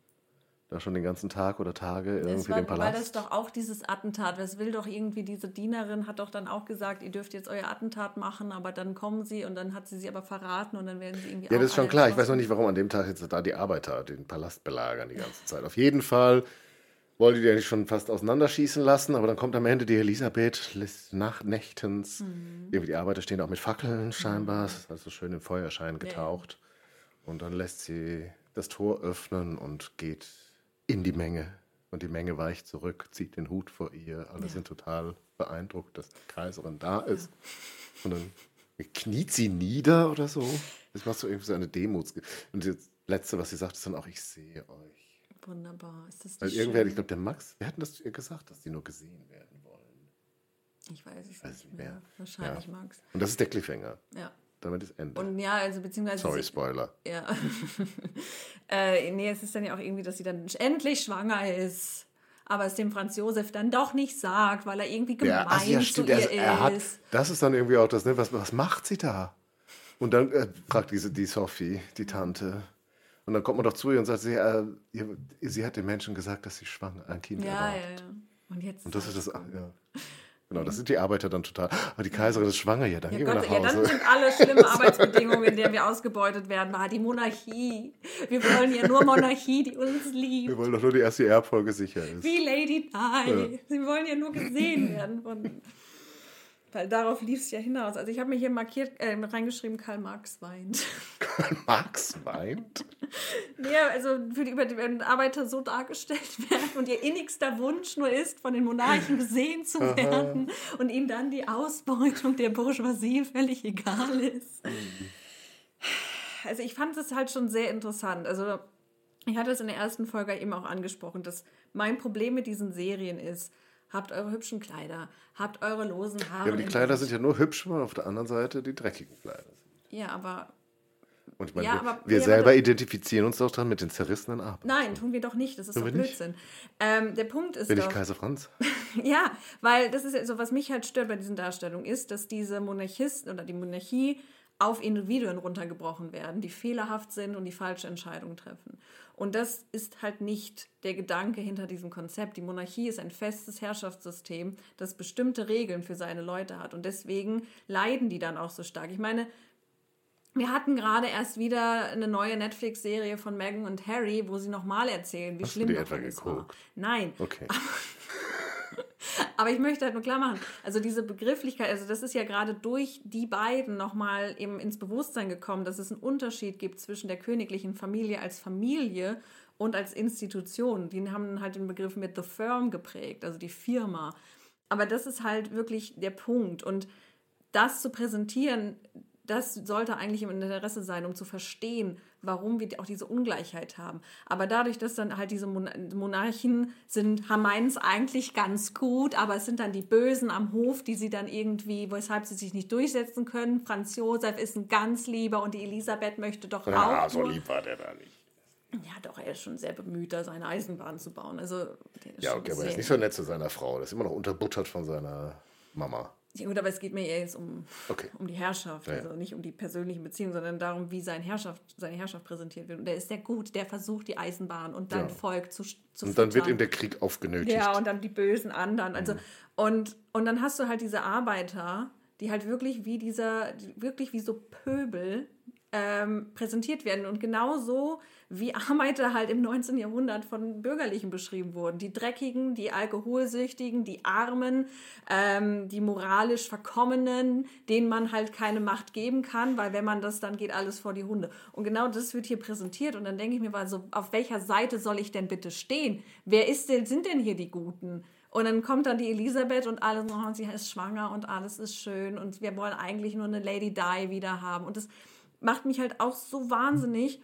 Da schon den ganzen Tag oder Tage Es irgendwie war, den weil Palast. das doch auch dieses Attentat, das will doch irgendwie, diese Dienerin hat doch dann auch gesagt, ihr dürft jetzt euer Attentat machen, aber dann kommen sie und dann hat sie sie aber verraten und dann werden sie irgendwie Ja, das ist schon klar. Ich weiß noch nicht, warum an dem Tag jetzt da die Arbeiter den Palast belagern die ganze Zeit. Auf jeden Fall wollte die ja nicht schon fast auseinanderschießen lassen, aber dann kommt am Ende die Elisabeth lässt nach Nächtens. Mhm. Irgendwie die Arbeiter stehen auch mit Fackeln scheinbar. Es ist also schön im Feuerschein getaucht. Und dann lässt sie das Tor öffnen und geht in die Menge. Und die Menge weicht zurück, zieht den Hut vor ihr. Alle sind total beeindruckt, dass die Kaiserin da ist. Und dann kniet sie nieder oder so. Das macht so irgendwie so eine Demuts. Und das Letzte, was sie sagt, ist dann auch, ich sehe euch. Wunderbar. Ist das Weil nicht irgendwer, ich glaube, der Max, wer hat denn das zu ihr gesagt, dass die nur gesehen werden wollen? Ich weiß es weiß nicht mehr. mehr. Wahrscheinlich Ja. Max. Und das ist der Cliffhanger. Ja. Damit ist Ende. Und ja, also beziehungsweise. Sorry, Spoiler. Ja. äh, nee, es ist dann ja auch irgendwie, dass sie dann endlich schwanger ist. Aber es dem Franz Josef dann doch nicht sagt, weil er irgendwie gemein Ja, ach, ja, zu stimmt. ihr Er, er hat, ist. das ist dann irgendwie auch das, ne? was, was macht sie da? Und dann äh, fragt diese, die Sophie, die Tante. Und dann kommt man doch zu ihr und sagt, sie, äh, ihr, sie hat den Menschen gesagt, dass sie schwanger, ein Kind Ja, erwartet. ja, ja. Und jetzt. Und das ist das, ja. Genau, das sind die Arbeiter dann total. Aber die Kaiserin ist schwanger, ja, dann Ja, gehen wir Gott, nach ja, dann Hause. sind alle schlimme Arbeitsbedingungen, in denen wir ausgebeutet werden. Ah, die Monarchie. Wir wollen ja nur Monarchie, die uns liebt. wir wollen doch nur die erste Erbfolge sicher ist. Wie Lady Di. Sie wollen ja nur gesehen werden von. Weil darauf lief es ja hinaus. Also ich habe mir hier markiert, äh, reingeschrieben, Karl Marx weint. Max weint. Ja, also für die, über die wenn Arbeiter so dargestellt werden und ihr innigster Wunsch nur ist, von den Monarchen gesehen zu werden und ihnen dann die Ausbeutung der Bourgeoisie völlig egal ist. Also ich fand es halt schon sehr interessant. Also ich hatte es in der ersten Folge eben auch angesprochen, dass mein Problem mit diesen Serien ist, habt eure hübschen Kleider, habt eure losen Haare. Ja, aber die Kleider sind ja nur hübsch, weil auf der anderen Seite die dreckigen Kleider sind. Ja, aber Und ich meine, Ja, wir, aber- wir selber identifizieren uns doch dann mit den zerrissenen Arbeitern. nein, tun wir doch nicht. Das ist Tun doch? Blödsinn. Ähm, der Punkt ist Bin ich doch, Kaiser Franz? Ja, weil das ist ja so, was mich halt stört bei diesen Darstellungen, ist, dass diese Monarchisten oder die Monarchie auf Individuen runtergebrochen werden, die fehlerhaft sind und die falsche Entscheidungen treffen. Und das ist halt nicht der Gedanke hinter diesem Konzept. Die Monarchie ist ein festes Herrschaftssystem, das bestimmte Regeln für seine Leute hat. Und deswegen leiden die dann auch so stark. Ich meine, wir hatten gerade erst wieder eine neue Netflix-Serie von Meghan und Harry, wo sie nochmal erzählen, wie Hast du schlimm die doch etwa alles war. geguckt? Nein, Okay. aber ich möchte halt nur klar machen, also diese Begrifflichkeit, also das ist ja gerade durch die beiden nochmal eben ins Bewusstsein gekommen, dass es einen Unterschied gibt zwischen der königlichen Familie als Familie und als Institution. Die haben halt den Begriff mit The Firm geprägt, also die Firma. Aber das ist halt wirklich der Punkt. Und das zu präsentieren, das sollte eigentlich im Interesse sein, um zu verstehen, warum wir auch diese Ungleichheit haben. Aber dadurch, dass dann halt diese Mon Monarchen sind, haben meinen es eigentlich ganz gut, aber es sind dann die Bösen am Hof, die sie dann irgendwie, weshalb sie sich nicht durchsetzen können. Franz Josef ist ein ganz lieber und die Elisabeth möchte doch Ja, auch. so nur- lieb war der da nicht. Ja, doch, er ist schon sehr bemüht, da seine Eisenbahn zu bauen. Also, Ja, okay, aber er ist nicht so nett zu seiner Frau. Der ist immer noch unterbuttert von seiner Mama. Ja, gut, aber es geht mir eher jetzt um, Okay. um die Herrschaft, Ja, ja. also nicht um die persönlichen Beziehungen, sondern darum, wie sein Herrschaft, seine Herrschaft präsentiert wird. Und der ist sehr gut, der versucht die Eisenbahn und dann Ja. Volk zu, zu Und dann wird ihm der Krieg aufgenötigt. Ja, und dann die bösen anderen. Also, Mhm. und, und dann hast du halt diese Arbeiter, die halt wirklich wie dieser, die wirklich wie so Pöbel ähm, präsentiert werden. Und genauso wie Arbeiter halt im 19. Jahrhundert von Bürgerlichen beschrieben wurden. Die Dreckigen, die Alkoholsüchtigen, die Armen, ähm, die moralisch Verkommenen, denen man halt keine Macht geben kann, weil wenn man das, dann geht alles vor die Hunde. Und genau das wird hier präsentiert. Und dann denke ich mir mal so, auf welcher Seite soll ich denn bitte stehen? Wer ist denn, sind denn hier die Guten? Und dann kommt dann die Elisabeth und alles, oh, sie ist schwanger und alles ist schön und wir wollen eigentlich nur eine Lady Di wieder haben. Und das macht mich halt auch so wahnsinnig,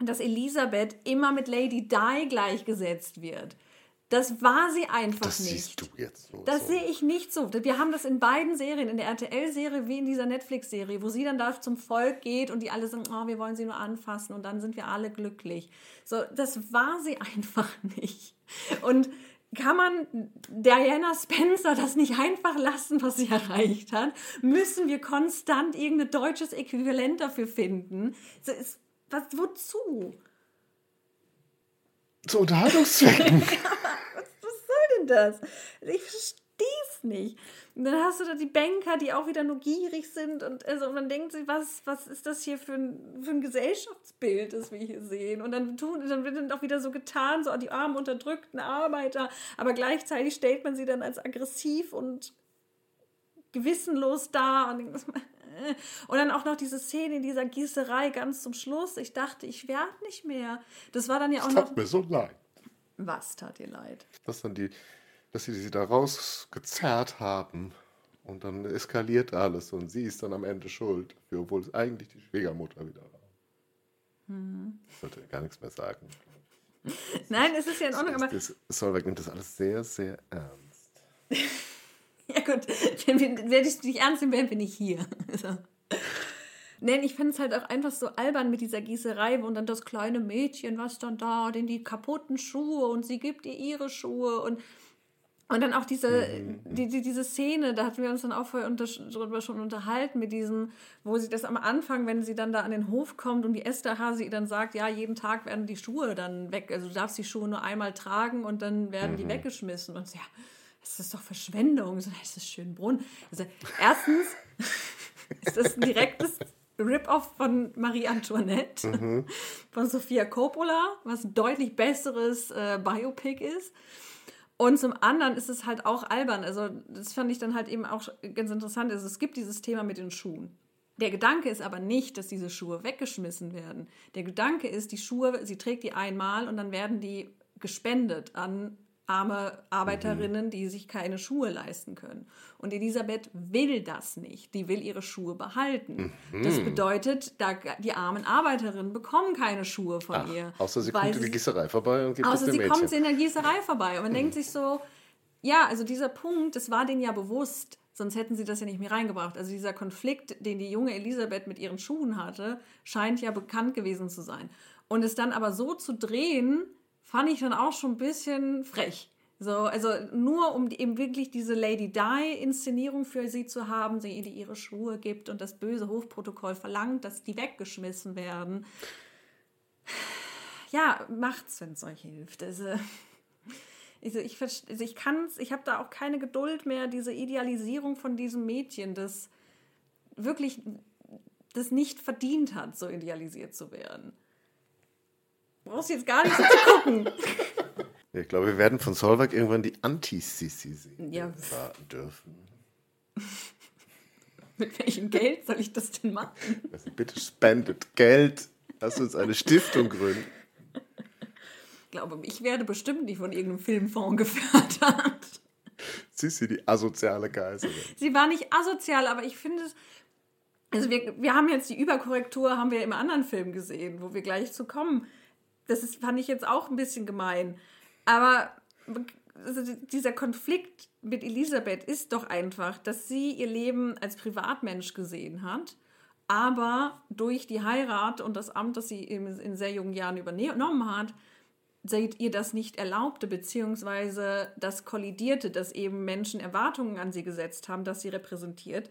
dass Elisabeth immer mit Lady Di gleichgesetzt wird. Das war sie einfach das nicht. siehst du jetzt so. Das so. sehe ich nicht so. Wir haben das in beiden Serien, in der RTL-Serie wie in dieser Netflix-Serie, wo sie dann da zum Volk geht und die alle sagen, oh, wir wollen sie nur anfassen und dann sind wir alle glücklich. So, das war sie einfach nicht. Und kann man Diana Spencer das nicht einfach lassen, was sie erreicht hat? Müssen wir konstant irgendein deutsches Äquivalent dafür finden? Ist, was, wozu? Zu Unterhaltungszwecken. was, soll denn das? Ich verstehe nicht. Und dann hast du da die Banker, die auch wieder nur gierig sind und also man denkt sich, was, was ist das hier für ein, für ein Gesellschaftsbild, das wir hier sehen? Und dann, tun, dann wird dann auch wieder so getan, so die armen, unterdrückten Arbeiter, aber gleichzeitig stellt man sie dann als aggressiv und gewissenlos dar und und dann auch noch diese Szene in dieser Gießerei ganz zum Schluss. Ich dachte, ich werde nicht mehr. Das war dann ja auch das noch. Tat mir so leid. Was tat dir leid? Dass dann die, dass sie sie da rausgezerrt haben und dann eskaliert alles und sie ist dann am Ende schuld, obwohl es eigentlich die Schwiegermutter wieder war. Hm. Ich sollte gar nichts mehr sagen. Nein, es ist ja in Ordnung, aber. Das, Solveig nimmt das alles sehr, sehr ernst. Ja gut, wenn werde ich dich ernst nehmen, wären wir nicht hier. So. Nein, ich finde es halt auch einfach so albern mit dieser Gießerei und dann das kleine Mädchen, was dann da, denn die kaputten Schuhe und sie gibt ihr ihre Schuhe und und dann auch diese, Mhm. die, die, diese Szene, da hatten wir uns dann auch vorher unter, darüber schon unterhalten, mit diesem, wo sie das am Anfang, wenn sie dann da an den Hof kommt und die Esther Hase ihr dann sagt, ja, jeden Tag werden die Schuhe dann weg, also du darfst die Schuhe nur einmal tragen und dann werden Mhm. die weggeschmissen. Und sie, ja, das ist doch Verschwendung. So, das ist schön Brunnen. Also, erstens ist das ein direktes Rip-Off von Marie Antoinette, Mhm. von Sofia Coppola, was ein deutlich besseres äh, Biopic ist. Und zum anderen ist es halt auch albern. Also, das fand ich dann halt eben auch ganz interessant. Also, es gibt dieses Thema mit den Schuhen. Der Gedanke ist aber nicht, dass diese Schuhe weggeschmissen werden. Der Gedanke ist, die Schuhe, sie trägt die einmal und dann werden die gespendet an arme Arbeiterinnen, die sich keine Schuhe leisten können. Und Elisabeth will das nicht. Die will ihre Schuhe behalten. Das bedeutet, da, die armen Arbeiterinnen bekommen keine Schuhe von Ach, ihr. außer sie kommt in die Gießerei vorbei und gibt es Außer dem sie Mädchen. kommt in der Gießerei vorbei. Und man denkt sich so, ja, also dieser Punkt, das war denen ja bewusst, sonst hätten sie das ja nicht mehr reingebracht. Also dieser Konflikt, den die junge Elisabeth mit ihren Schuhen hatte, scheint ja bekannt gewesen zu sein. Und es dann aber so zu drehen, fand ich dann auch schon ein bisschen frech. So, also nur um eben wirklich diese Lady Di-Inszenierung für sie zu haben, sie ihr ihre Schuhe gibt und das böse Hofprotokoll verlangt, dass die weggeschmissen werden. Ja, macht's, wenn es euch hilft. Also, also ich, also ich kann's, ich habe da auch keine Geduld mehr, diese Idealisierung von diesem Mädchen, das wirklich das nicht verdient hat, so idealisiert zu werden. Brauchst jetzt gar nicht so zu gucken. Ich glaube, wir werden von Solveig irgendwann die Anti-Sissi sehen Ja. dürfen. Mit welchem Geld soll ich das denn machen? Also bitte spendet Geld. Lass uns eine Stiftung gründen. Ich glaube, ich werde bestimmt nicht von irgendeinem Filmfonds gefördert. Sissi, die asoziale Geiselin. Sie war nicht asozial, aber ich finde es. Also wir, wir haben jetzt die Überkorrektur, haben wir im anderen Film gesehen, wo wir gleich zu kommen. Das ist, fand ich jetzt auch ein bisschen gemein. Aber also dieser Konflikt mit Elisabeth ist doch einfach, dass sie ihr Leben als Privatmensch gesehen hat, aber durch die Heirat und das Amt, das sie in, sehr jungen Jahren übernommen hat, seid ihr das nicht erlaubte, beziehungsweise das kollidierte, dass eben Menschen Erwartungen an sie gesetzt haben, dass sie repräsentiert,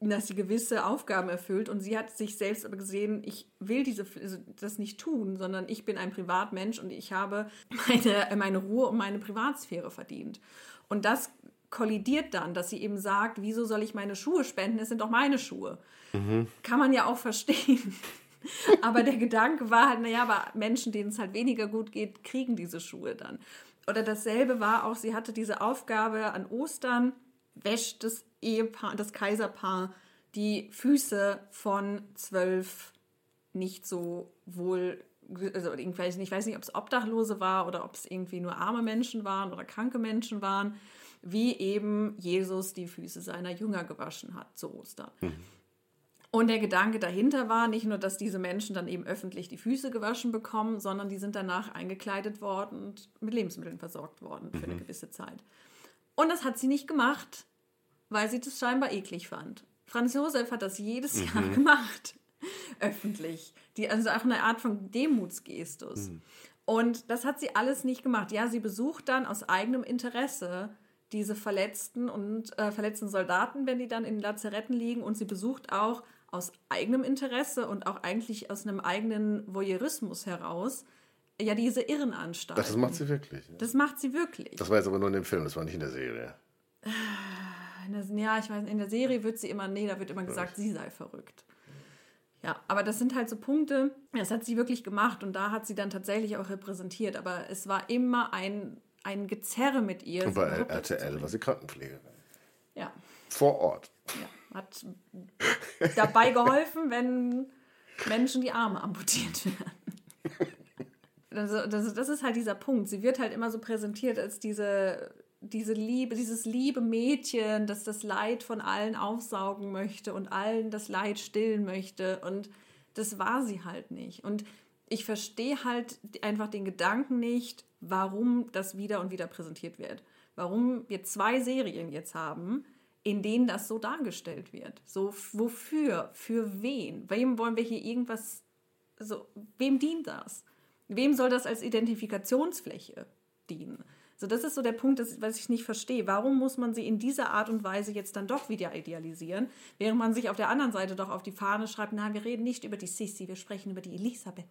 dass sie gewisse Aufgaben erfüllt und sie hat sich selbst aber gesehen, ich will diese, also das nicht tun, sondern ich bin ein Privatmensch und ich habe meine, meine Ruhe und meine Privatsphäre verdient. Und das kollidiert dann, dass sie eben sagt, wieso soll ich meine Schuhe spenden? Es sind doch meine Schuhe. Kann man ja auch verstehen. aber der Gedanke war halt, naja, aber Menschen, denen es halt weniger gut geht, kriegen diese Schuhe dann. Oder dasselbe war auch, sie hatte diese Aufgabe an Ostern, wäscht das Ehepaar, das Kaiserpaar die Füße von zwölf nicht so wohl, also ich weiß nicht, ich weiß nicht ob es Obdachlose war oder ob es irgendwie nur arme Menschen waren oder kranke Menschen waren, wie eben Jesus die Füße seiner Jünger gewaschen hat zu Ostern. Und der Gedanke dahinter war nicht nur, dass diese Menschen dann eben öffentlich die Füße gewaschen bekommen, sondern die sind danach eingekleidet worden und mit Lebensmitteln versorgt worden für eine gewisse Zeit. Und das hat sie nicht gemacht, weil sie das scheinbar eklig fand. Franz Josef hat das jedes Jahr gemacht, öffentlich. Die, also auch eine Art von Demutsgestus. Und das hat sie alles nicht gemacht. Ja, sie besucht dann aus eigenem Interesse diese verletzten und äh, verletzten Soldaten, wenn die dann in Lazaretten liegen. Und sie besucht auch aus eigenem Interesse und auch eigentlich aus einem eigenen Voyeurismus heraus ja diese Irrenanstalt. Das macht sie wirklich. ja. Das macht sie wirklich. Das war jetzt aber nur in dem Film, das war nicht in der Serie. In der, ja, ich weiß, nicht, in der Serie wird sie immer, nee, da wird immer gesagt, sie sei verrückt. Ja, aber das sind halt so Punkte, das hat sie wirklich gemacht und da hat sie dann tatsächlich auch repräsentiert. Aber es war immer ein, ein Gezerre mit ihr. Und bei RTL war sie Krankenpflegerin. Ja, Vor Ort. ja, hat dabei geholfen, wenn Menschen die Arme amputiert werden. Also, das, das ist halt dieser Punkt. Sie wird halt immer so präsentiert als diese, diese Liebe, dieses liebe Mädchen, das das Leid von allen aufsaugen möchte und allen das Leid stillen möchte. Und das war sie halt nicht. Und ich verstehe halt einfach den Gedanken nicht, warum das wieder und wieder präsentiert wird. Warum wir zwei Serien jetzt haben, in denen das so dargestellt wird. So, wofür? Für wen? Wem wollen wir hier irgendwas, so, wem dient das? Wem soll das als Identifikationsfläche dienen? So, das ist so der Punkt, das, was ich nicht verstehe. Warum muss man sie in dieser Art und Weise jetzt dann doch wieder idealisieren, während man sich auf der anderen Seite doch auf die Fahne schreibt, nein, wir reden nicht über die Sissi, wir sprechen über die Elisabeth.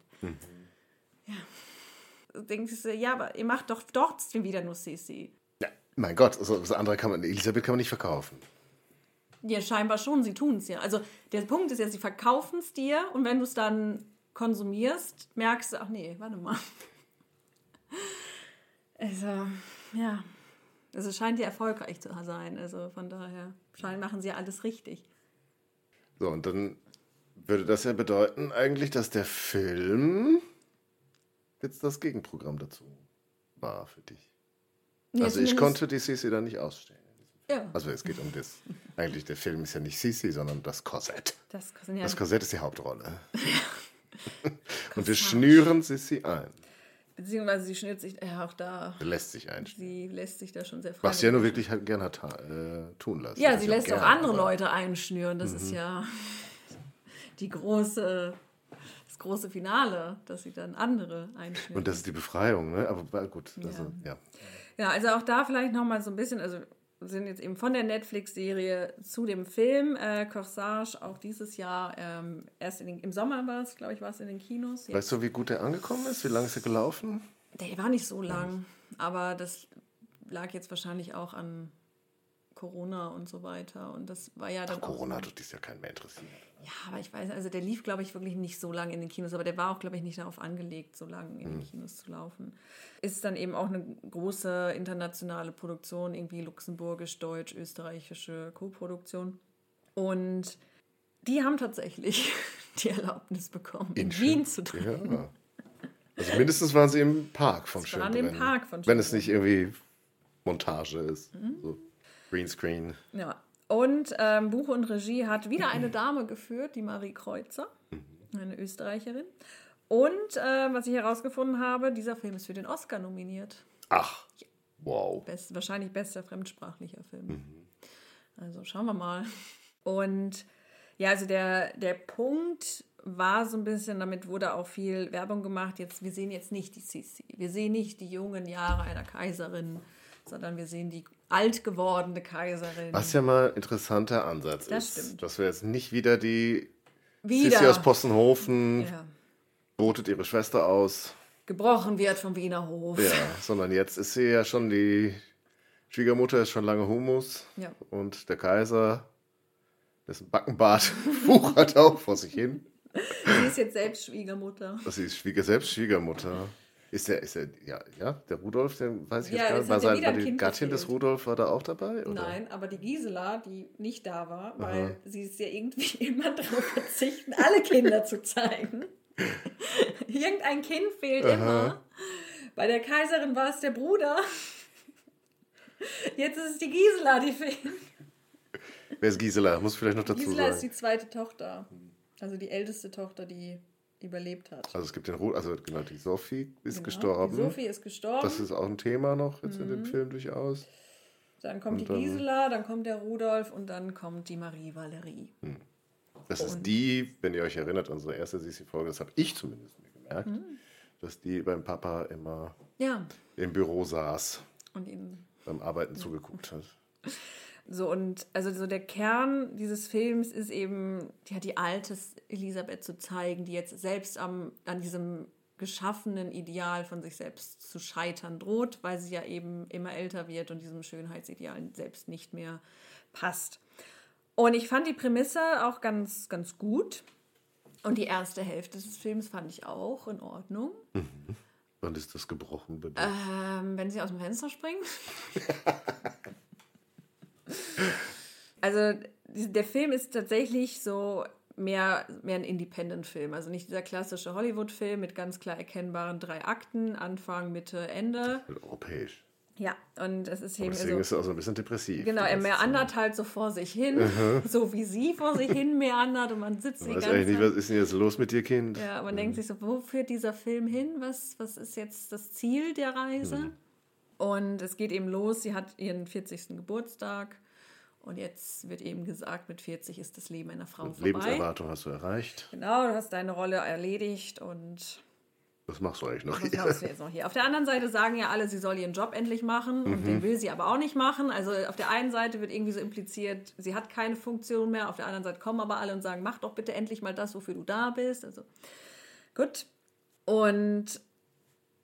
Ja. Denkst du, ja, aber ihr macht doch trotzdem wieder nur Sissi. Ja, mein Gott, so, das andere kann man, Elisabeth kann man nicht verkaufen. Ja, scheinbar schon, sie tun es ja. Also der Punkt ist ja, sie verkaufen es dir und wenn du es dann konsumierst, merkst du, ach nee, warte mal. Also, ja. Also es scheint ja erfolgreich zu sein. Also von daher, scheint machen sie ja alles richtig. So, und dann würde das ja bedeuten eigentlich, dass der Film jetzt das Gegenprogramm dazu war für dich. Ja, also ich konnte die Sisi da nicht ausstehen. Ja, Also es geht um das. Eigentlich der Film ist ja nicht Sisi, sondern das Korsett. das ja, Das Korsett ist die Hauptrolle. Und wir schnüren Sisi ein. Beziehungsweise sie schnürt sich, ja auch da, Lässt sich einschnüren. sie lässt sich da schon sehr frei. Was sie ja nur wirklich halt gerne hat äh, tun lassen. Ja, sie lässt auch gern, andere Mhm. Leute einschnüren. Das ist ja die große, das große Finale, dass sie dann andere einschnüren. Und das ist die Befreiung, ne? Aber gut, also, ja. Ja, also auch da vielleicht nochmal so ein bisschen, also sind jetzt eben von der Netflix-Serie zu dem Film äh, Corsage, auch dieses Jahr, ähm, erst den, im Sommer war es, glaube ich, war es in den Kinos. Ja. Weißt du, wie gut der angekommen ist? Wie lange ist er gelaufen? Der war nicht so lang, aber das lag jetzt wahrscheinlich auch an Corona und so weiter. Und das war ja dann Ach, Corona auch. hat dies ja keinen mehr interessiert. Ja, aber ich weiß, also der lief, glaube ich, wirklich nicht so lange in den Kinos, aber der war auch, glaube ich, nicht darauf angelegt, so lange in den Kinos zu laufen. Ist dann eben auch eine große internationale Produktion, irgendwie luxemburgisch, deutsch, österreichische Co-Produktion. Und die haben tatsächlich die Erlaubnis bekommen, in, Wien zu drehen. Ja. Also mindestens waren sie im Park von Es war an dem Schönbrunn. Park von Wenn es nicht irgendwie Montage ist. Mhm. So Greenscreen. Ja. Und ähm, Buch und Regie hat wieder eine Dame geführt, die Marie Kreuzer, eine Österreicherin. Und äh, was ich herausgefunden habe, dieser Film ist für den Oscar nominiert. Ach, wow. Best, wahrscheinlich bester fremdsprachlicher Film. Also schauen wir mal. Und ja, also der, der Punkt war so ein bisschen, damit wurde auch viel Werbung gemacht. Jetzt, wir sehen jetzt nicht die Sisi. Wir sehen nicht die jungen Jahre einer Kaiserin, sondern wir sehen die alt gewordene Kaiserin. Was ja mal ein interessanter Ansatz Das ist. stimmt. Dass wir jetzt nicht wieder die Wieder Sissi aus Possenhofen ja, botet ihre Schwester aus. gebrochen wird vom Wiener Hof. Ja, sondern jetzt ist sie ja schon die Schwiegermutter ist schon lange Humus. Ja. Und der Kaiser, dessen Backenbart wuchert auch vor sich hin. Sie ist jetzt selbst Schwiegermutter. Sie ist Schwieger, selbst Schwiegermutter. Ist der, ist der, ja, ja, der Rudolf, den weiß ich Ja, jetzt gar nicht. War, sein, war die Kind Gattin des. Rudolf, war da auch dabei? Oder? Nein, aber die Gisela, die nicht da war, weil sie ist ja irgendwie immer darauf verzichten, alle Kinder zu zeigen. Irgendein Kind fehlt immer. Bei der Kaiserin war es der Bruder. Jetzt ist es die Gisela, die fehlt. Wer ist Gisela? Muss vielleicht noch dazu Gisela ist sagen. die zweite Tochter. Also die älteste Tochter, die überlebt hat. Also es gibt den Rudolf, also genau, die Sophie ist Genau, gestorben. Die Sophie ist gestorben. Das ist auch ein Thema noch jetzt in Mhm. dem Film durchaus. dann kommt und die Gisela, dann kommt der Rudolf und dann kommt die Marie Valerie. Das ist Und- die, wenn ihr euch erinnert, unsere erste Sisi-Folge, das habe ich zumindest mir gemerkt, Mhm. dass die beim Papa immer Ja. im Büro saß, Und ihn beim Arbeiten zugeguckt hat. So, und also so der Kern dieses Films ist eben, ja, die alte Elisabeth zu zeigen, die jetzt selbst am, an diesem geschaffenen Ideal von sich selbst zu scheitern droht, weil sie ja eben immer älter wird und diesem Schönheitsideal selbst nicht mehr passt. Und ich fand die Prämisse auch ganz, ganz gut. Und die erste Hälfte des Films fand ich auch in Ordnung. Wann ist das gebrochen? Bitte? Ähm, wenn sie aus dem Fenster springen. also der Film ist tatsächlich so mehr, mehr ein Independent-Film. Also nicht dieser klassische Hollywood-Film mit ganz klar erkennbaren drei Akten, Anfang, Mitte, Ende. Europäisch. Ja, und es ist eben deswegen so, ist er auch so ein bisschen depressiv. Genau, er meandert halt so vor sich hin, so wie sie vor sich hin meandert und man sitzt Zeit. die ganze eigentlich Zeit. nicht, was ist denn jetzt los mit dir, Kind? Ja, man denkt sich so, wo führt dieser Film hin? Was, was ist jetzt das Ziel der Reise? Und es geht eben los, sie hat ihren 40. Geburtstag und jetzt wird eben gesagt, mit 40 ist das Leben einer Frau vorbei. Lebenserwartung hast du erreicht. Genau, du hast deine Rolle erledigt und Was machst du eigentlich noch was hier? machst du jetzt noch hier? Auf der anderen Seite sagen ja alle, sie soll ihren Job endlich machen und den will sie aber auch nicht machen. Also auf der einen Seite wird irgendwie so impliziert, sie hat keine Funktion mehr, auf der anderen Seite kommen aber alle und sagen, mach doch bitte endlich mal das, wofür du da bist. Also gut. Und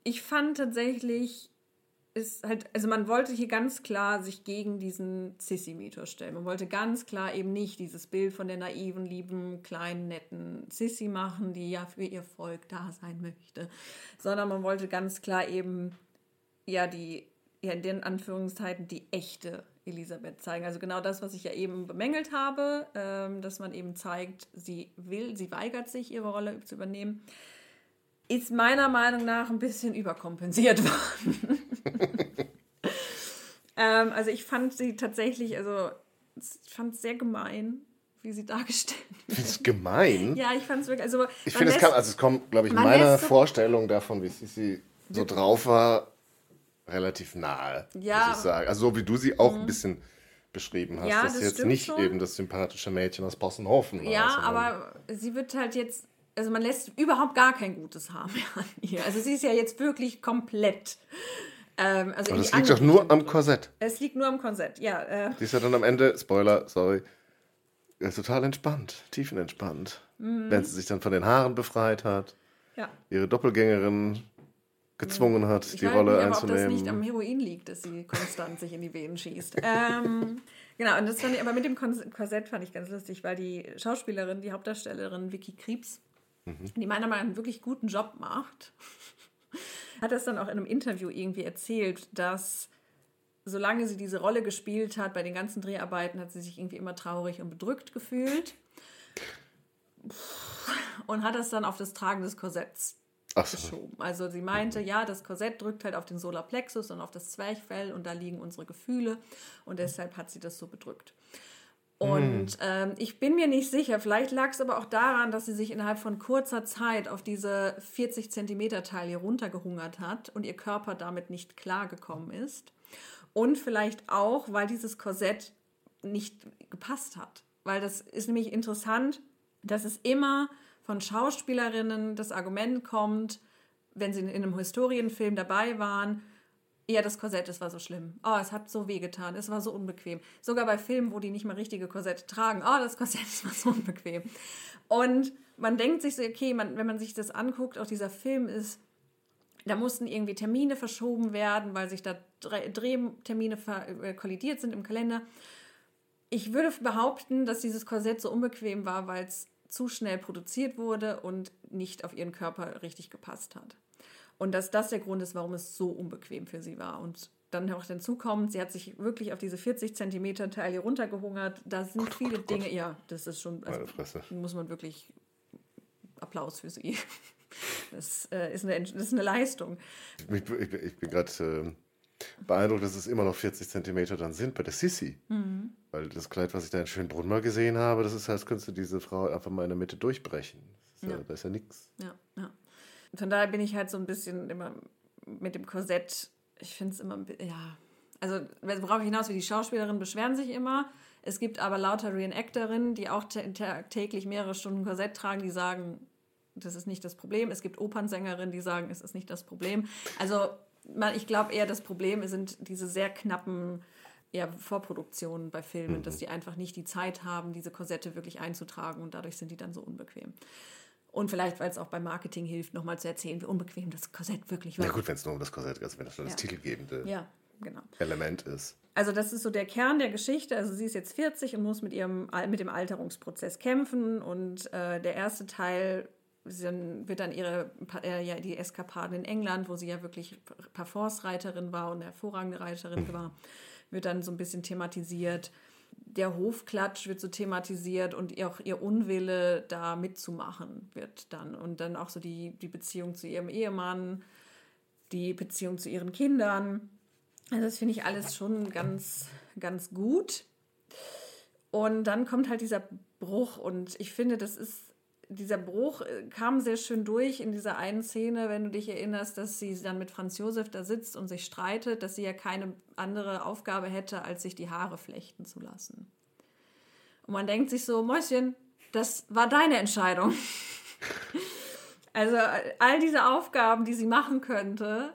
ich fand tatsächlich, ist halt, also man wollte hier ganz klar sich gegen diesen Sissy-Mythos stellen. Man wollte ganz klar eben nicht dieses Bild von der naiven, lieben, kleinen, netten Sissy machen, die ja für ihr Volk da sein möchte, sondern man wollte ganz klar eben ja die, ja in den Anführungszeiten die echte Elisabeth zeigen. Also genau das, was ich ja eben bemängelt habe, ähm, dass man eben zeigt, sie will, sie weigert sich, ihre Rolle zu übernehmen ist meiner Meinung nach ein bisschen überkompensiert worden. Ähm, also ich fand sie tatsächlich, also ich fand es sehr gemein, wie sie dargestellt Das ist gemein. Ja, ich fand es wirklich, also Ich finde, es kann, also es kommt, glaube ich, meiner so- Vorstellung davon, wie sie so drauf war, relativ nahe, Ja. Mhm. muss ich sagen. Also so wie du sie auch ein bisschen beschrieben hast. Ja, das ist jetzt nicht schon. eben das sympathische Mädchen aus Possenhofen. war, Ja, aber sie wird halt jetzt, also man lässt überhaupt gar kein gutes Haar mehr an ihr. Also sie ist ja jetzt wirklich komplett. Ähm, also Aber das liegt doch nur am. Korsett. Es liegt nur am Korsett, ja. Äh, Die ist ja dann am Ende, Spoiler, sorry, total entspannt, tiefenentspannt. Mhm. Wenn sie sich dann von den Haaren befreit hat, ja. ihre Doppelgängerin gezwungen hat, Ich die Rolle nicht, aber ob das einzunehmen. nicht am Heroin liegt, dass sie konstant sich in die Venen schießt. Ähm, genau, und das fand ich, aber mit dem Korsett fand ich ganz lustig, weil die Schauspielerin, die Hauptdarstellerin Vicky Kriebs, die meiner Meinung nach einen wirklich guten Job macht, hat das dann auch in einem Interview irgendwie erzählt, dass solange sie diese Rolle gespielt hat, bei den ganzen Dreharbeiten hat sie sich irgendwie immer traurig und bedrückt gefühlt. Und hat das dann auf das Tragen des Korsetts Ach so. geschoben. Also sie meinte, ja, das Korsett drückt halt auf den Solarplexus und auf das Zwerchfell und da liegen unsere Gefühle und deshalb hat sie das so bedrückt. Und ähm, ich bin mir nicht sicher, vielleicht lag es aber auch daran, dass sie sich innerhalb von kurzer Zeit auf diese 40 Zentimeter Taille runtergehungert hat und ihr Körper damit nicht klargekommen ist. Und vielleicht auch, weil dieses Korsett nicht gepasst hat. Weil das ist nämlich interessant, dass es immer von Schauspielerinnen das Argument kommt, wenn sie in einem Historienfilm dabei waren, ja, das Korsett, es war so schlimm. Oh, es hat so wehgetan, es war so unbequem. Sogar bei Filmen, wo die nicht mal richtige Korsette tragen, oh, das Korsett, es war so unbequem. Und man denkt sich so, okay, man, wenn man sich das anguckt, auch dieser Film ist Da mussten irgendwie Termine verschoben werden, weil sich da Drehtermine äh, kollidiert sind im Kalender. Ich würde behaupten, dass dieses Korsett so unbequem war, weil es zu schnell produziert wurde und nicht auf ihren Körper richtig gepasst hat. Und dass das der Grund ist, warum es so unbequem für sie war. Und dann noch dazu kommt, sie hat sich wirklich auf diese 40 Zentimeter Teile runtergehungert. Da sind Gott, viele Gott, Dinge, Gott. ja, das ist schon, also muss man wirklich Applaus für sie. Das, äh, ist, eine, das ist eine Leistung. Ich, ich, ich bin gerade äh, beeindruckt, dass es immer noch 40 Zentimeter dann sind bei der Sissi. Mhm. Weil das Kleid, was ich da in Schönbrunn mal gesehen habe, das ist, als könntest du diese Frau einfach mal in der Mitte durchbrechen. Das ist ja, ja, da ist ja nichts. Ja, ja. Von daher bin ich halt so ein bisschen immer mit dem Korsett, ich finde es immer, ja, also worauf ich hinaus will, die Schauspielerinnen beschweren sich immer. Es gibt aber lauter Reenactorinnen, die auch täglich mehrere Stunden Korsett tragen, die sagen, das ist nicht das Problem. Es gibt Opernsängerinnen, die sagen, es ist nicht das Problem. Also ich glaube eher, das Problem sind diese sehr knappen ja, Vorproduktionen bei Filmen, mhm. dass die einfach nicht die Zeit haben, diese Korsette wirklich einzutragen und dadurch sind die dann so unbequem. Und vielleicht, weil es auch beim Marketing hilft, nochmal zu erzählen, wie unbequem das Korsett wirklich war. Na gut, wenn es nur um das Korsett geht, also wenn das schon ja. das titelgebende ja, genau. Element ist. Also das ist so der Kern der Geschichte. Also sie ist jetzt 40 und muss mit, ihrem, mit dem Alterungsprozess kämpfen. Und äh, der erste Teil dann wird dann ihre äh, ja, die Eskapaden in England, wo sie ja wirklich Parforce-Reiterin war und hervorragende Reiterin mhm. war, wird dann so ein bisschen thematisiert. Der Hofklatsch wird so thematisiert und auch ihr Unwille, da mitzumachen, wird dann. Und dann auch so die, die Beziehung zu ihrem Ehemann, die Beziehung zu ihren Kindern. Also das finde ich alles schon ganz, ganz gut. Und dann kommt halt dieser Bruch und ich finde, das ist dieser Bruch äh, kam sehr schön durch in dieser einen Szene, wenn du dich erinnerst, dass sie dann mit Franz Josef da sitzt und sich streitet, dass sie ja keine andere Aufgabe hätte, als sich die Haare flechten zu lassen. Und man denkt sich so, Mäuschen, das war deine Entscheidung. also all diese Aufgaben, die sie machen könnte,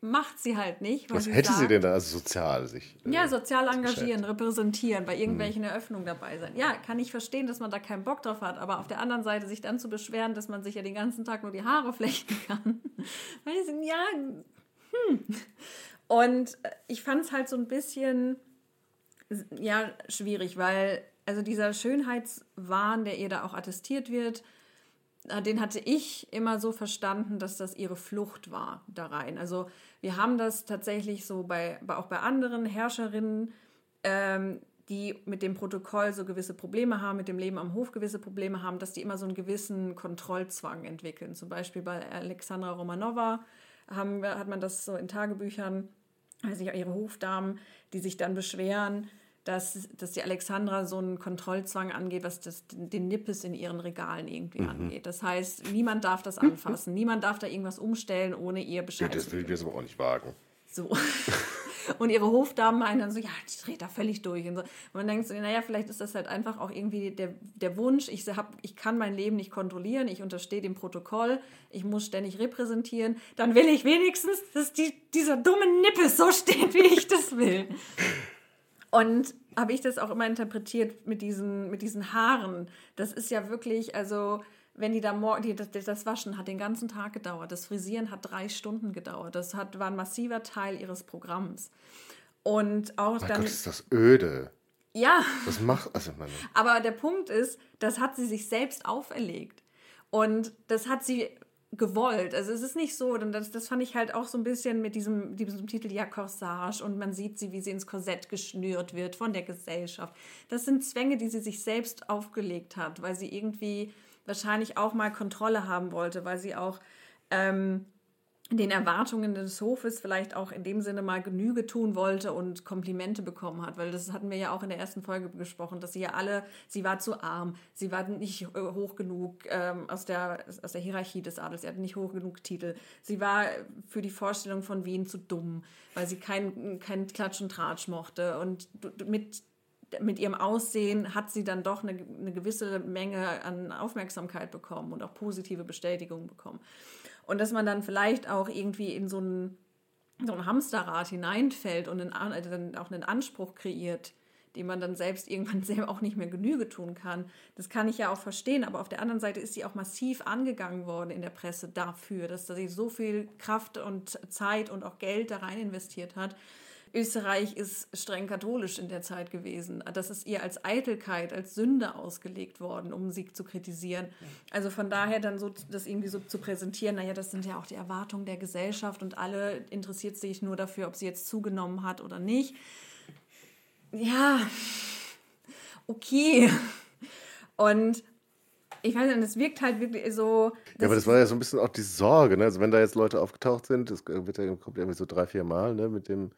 macht sie halt nicht. Was hätte sagt, sie denn da also sozial sich? Äh, ja, sozial engagieren, repräsentieren, bei irgendwelchen hm. Eröffnungen dabei sein. Ja, kann ich verstehen, dass man da keinen Bock drauf hat, aber auf der anderen Seite sich dann zu beschweren, dass man sich ja den ganzen Tag nur die Haare flechten kann. Weil sind, ja, hm. Und äh, ich fand es halt so ein bisschen, ja, schwierig, weil also dieser Schönheitswahn, der ihr da auch attestiert wird, äh, den hatte ich immer so verstanden, dass das ihre Flucht war da rein. Also wir haben das tatsächlich so bei, auch bei anderen Herrscherinnen, ähm, die mit dem Protokoll so gewisse Probleme haben, mit dem Leben am Hof gewisse Probleme haben, dass die immer so einen gewissen Kontrollzwang entwickeln. Zum Beispiel bei Alexandra Romanova haben, hat man das so in Tagebüchern, also ihre Hofdamen, die sich dann beschweren, dass, dass die Alexandra so einen Kontrollzwang angeht, was das, den Nippes in ihren Regalen irgendwie mhm. angeht. Das heißt, niemand darf das anfassen, niemand darf da irgendwas umstellen, ohne ihr Bescheid ja, Das will ich jetzt aber auch nicht wagen. So. Und ihre Hofdamen meinen dann so, ja, die dreht da völlig durch. Und, so. und man denkt so, naja, vielleicht ist das halt einfach auch irgendwie der, der Wunsch, ich, hab, ich kann mein Leben nicht kontrollieren, ich unterstehe dem Protokoll, ich muss ständig repräsentieren, dann will ich wenigstens, dass die, dieser dumme Nippes so steht, wie ich das will. Und habe ich das auch immer interpretiert mit diesen, mit diesen Haaren. Das ist ja wirklich, also wenn die da morgen, die, das, das, Waschen hat den ganzen Tag gedauert, das Frisieren hat drei Stunden gedauert. Das hat, war ein massiver Teil ihres Programms. Und auch mein dann. Gott, ist das öde. Ja. Das macht, also meine. Aber der Punkt ist, das hat sie sich selbst auferlegt. Und das hat sie gewollt. Also es ist nicht so, und das, das fand ich halt auch so ein bisschen mit diesem, diesem Titel ja Corsage und man sieht sie, wie sie ins Korsett geschnürt wird von der Gesellschaft. Das sind Zwänge, die sie sich selbst aufgelegt hat, weil sie irgendwie wahrscheinlich auch mal Kontrolle haben wollte, weil sie auch ähm, den Erwartungen des Hofes vielleicht auch in dem Sinne mal Genüge tun wollte und Komplimente bekommen hat, weil das hatten wir ja auch in der ersten Folge besprochen, dass sie ja alle, sie war zu arm, sie war nicht äh, hoch genug ähm, aus, der, aus der Hierarchie des Adels, sie hatte nicht hoch genug Titel, sie war für die Vorstellung von Wien zu dumm, weil sie kein, kein Klatsch und Tratsch mochte. Und mit mit ihrem Aussehen hat sie dann doch eine, eine gewisse Menge an Aufmerksamkeit bekommen und auch positive Bestätigung bekommen. Und dass man dann vielleicht auch irgendwie in so ein, so ein Hamsterrad hineinfällt und einen, auch einen Anspruch kreiert, dem man dann selbst irgendwann selber auch nicht mehr Genüge tun kann. Das kann ich ja auch verstehen, aber auf der anderen Seite ist sie auch massiv angegangen worden in der Presse dafür, dass sie so viel Kraft und Zeit und auch Geld da rein investiert hat. Österreich ist streng katholisch in der Zeit gewesen. Das ist ihr als Eitelkeit, als Sünde ausgelegt worden, um sie zu kritisieren. Also von daher dann so das irgendwie so zu präsentieren, naja, das sind ja auch die Erwartungen der Gesellschaft und alle interessiert sich nur dafür, ob sie jetzt zugenommen hat oder nicht ja, okay. Und ich weiß nicht, es wirkt halt wirklich so. Ja, aber das war ja so ein bisschen auch die Sorge, ne? Also wenn da jetzt Leute aufgetaucht sind, das wird ja, kommt ja irgendwie so drei, vier Mal, ne, mit dem,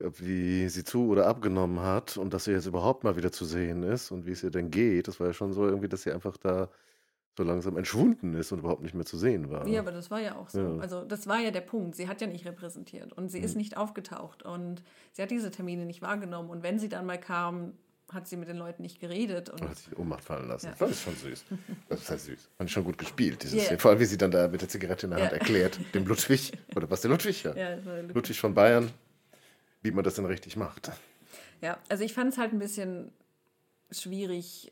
wie sie zu oder abgenommen hat und dass sie jetzt überhaupt mal wieder zu sehen ist und wie es ihr denn geht. Das war ja schon so irgendwie, dass sie einfach da so langsam entschwunden ist und überhaupt nicht mehr zu sehen war. Ja, aber das war ja auch so. Ja. Also das war ja der Punkt. Sie hat ja nicht repräsentiert und sie mhm. ist nicht aufgetaucht und sie hat diese Termine nicht wahrgenommen. Und wenn sie dann mal kam, hat sie mit den Leuten nicht geredet. Und hat sich Ohnmacht fallen lassen. Ja. Das ist schon süß. Das ist halt süß. Fand ich schon gut gespielt. Dieses yeah. Vor allem, wie sie dann da mit der Zigarette in der Hand ja. erklärt, dem Ludwig, oder was der Ludwig ja? ja Ludwig. Ludwig von Bayern, wie man das denn richtig macht. Ja, also ich fand es halt ein bisschen schwierig,